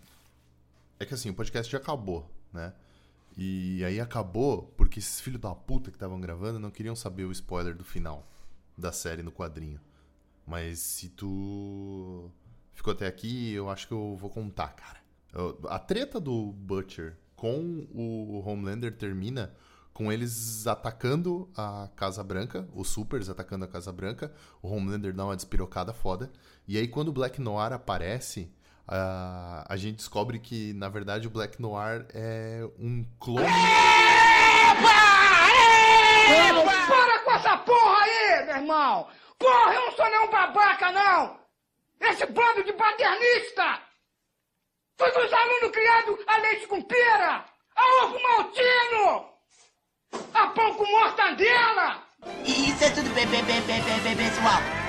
é que assim, o podcast já acabou, né? E aí acabou porque esses filhos da puta que estavam gravando não queriam saber o spoiler do final da série no quadrinho. Mas se tu ficou até aqui, eu acho que eu vou contar, cara. A treta do Butcher com o Homelander termina com eles atacando a Casa Branca, os Supers atacando a Casa Branca, o Homelander dá uma despirocada foda, e aí quando o Black Noir aparece, uh, a gente descobre que, na verdade, o Black Noir é um clone... Epa! Epa! Para com essa porra aí, meu irmão! Porra, eu não sou nenhum babaca, não! Esse bando de paternista! Foi dos alunos criados a leite com pera! A ovo maltino! A pão com mortadela! Isso é tudo bem, bem, bem, bem, bem, pessoal.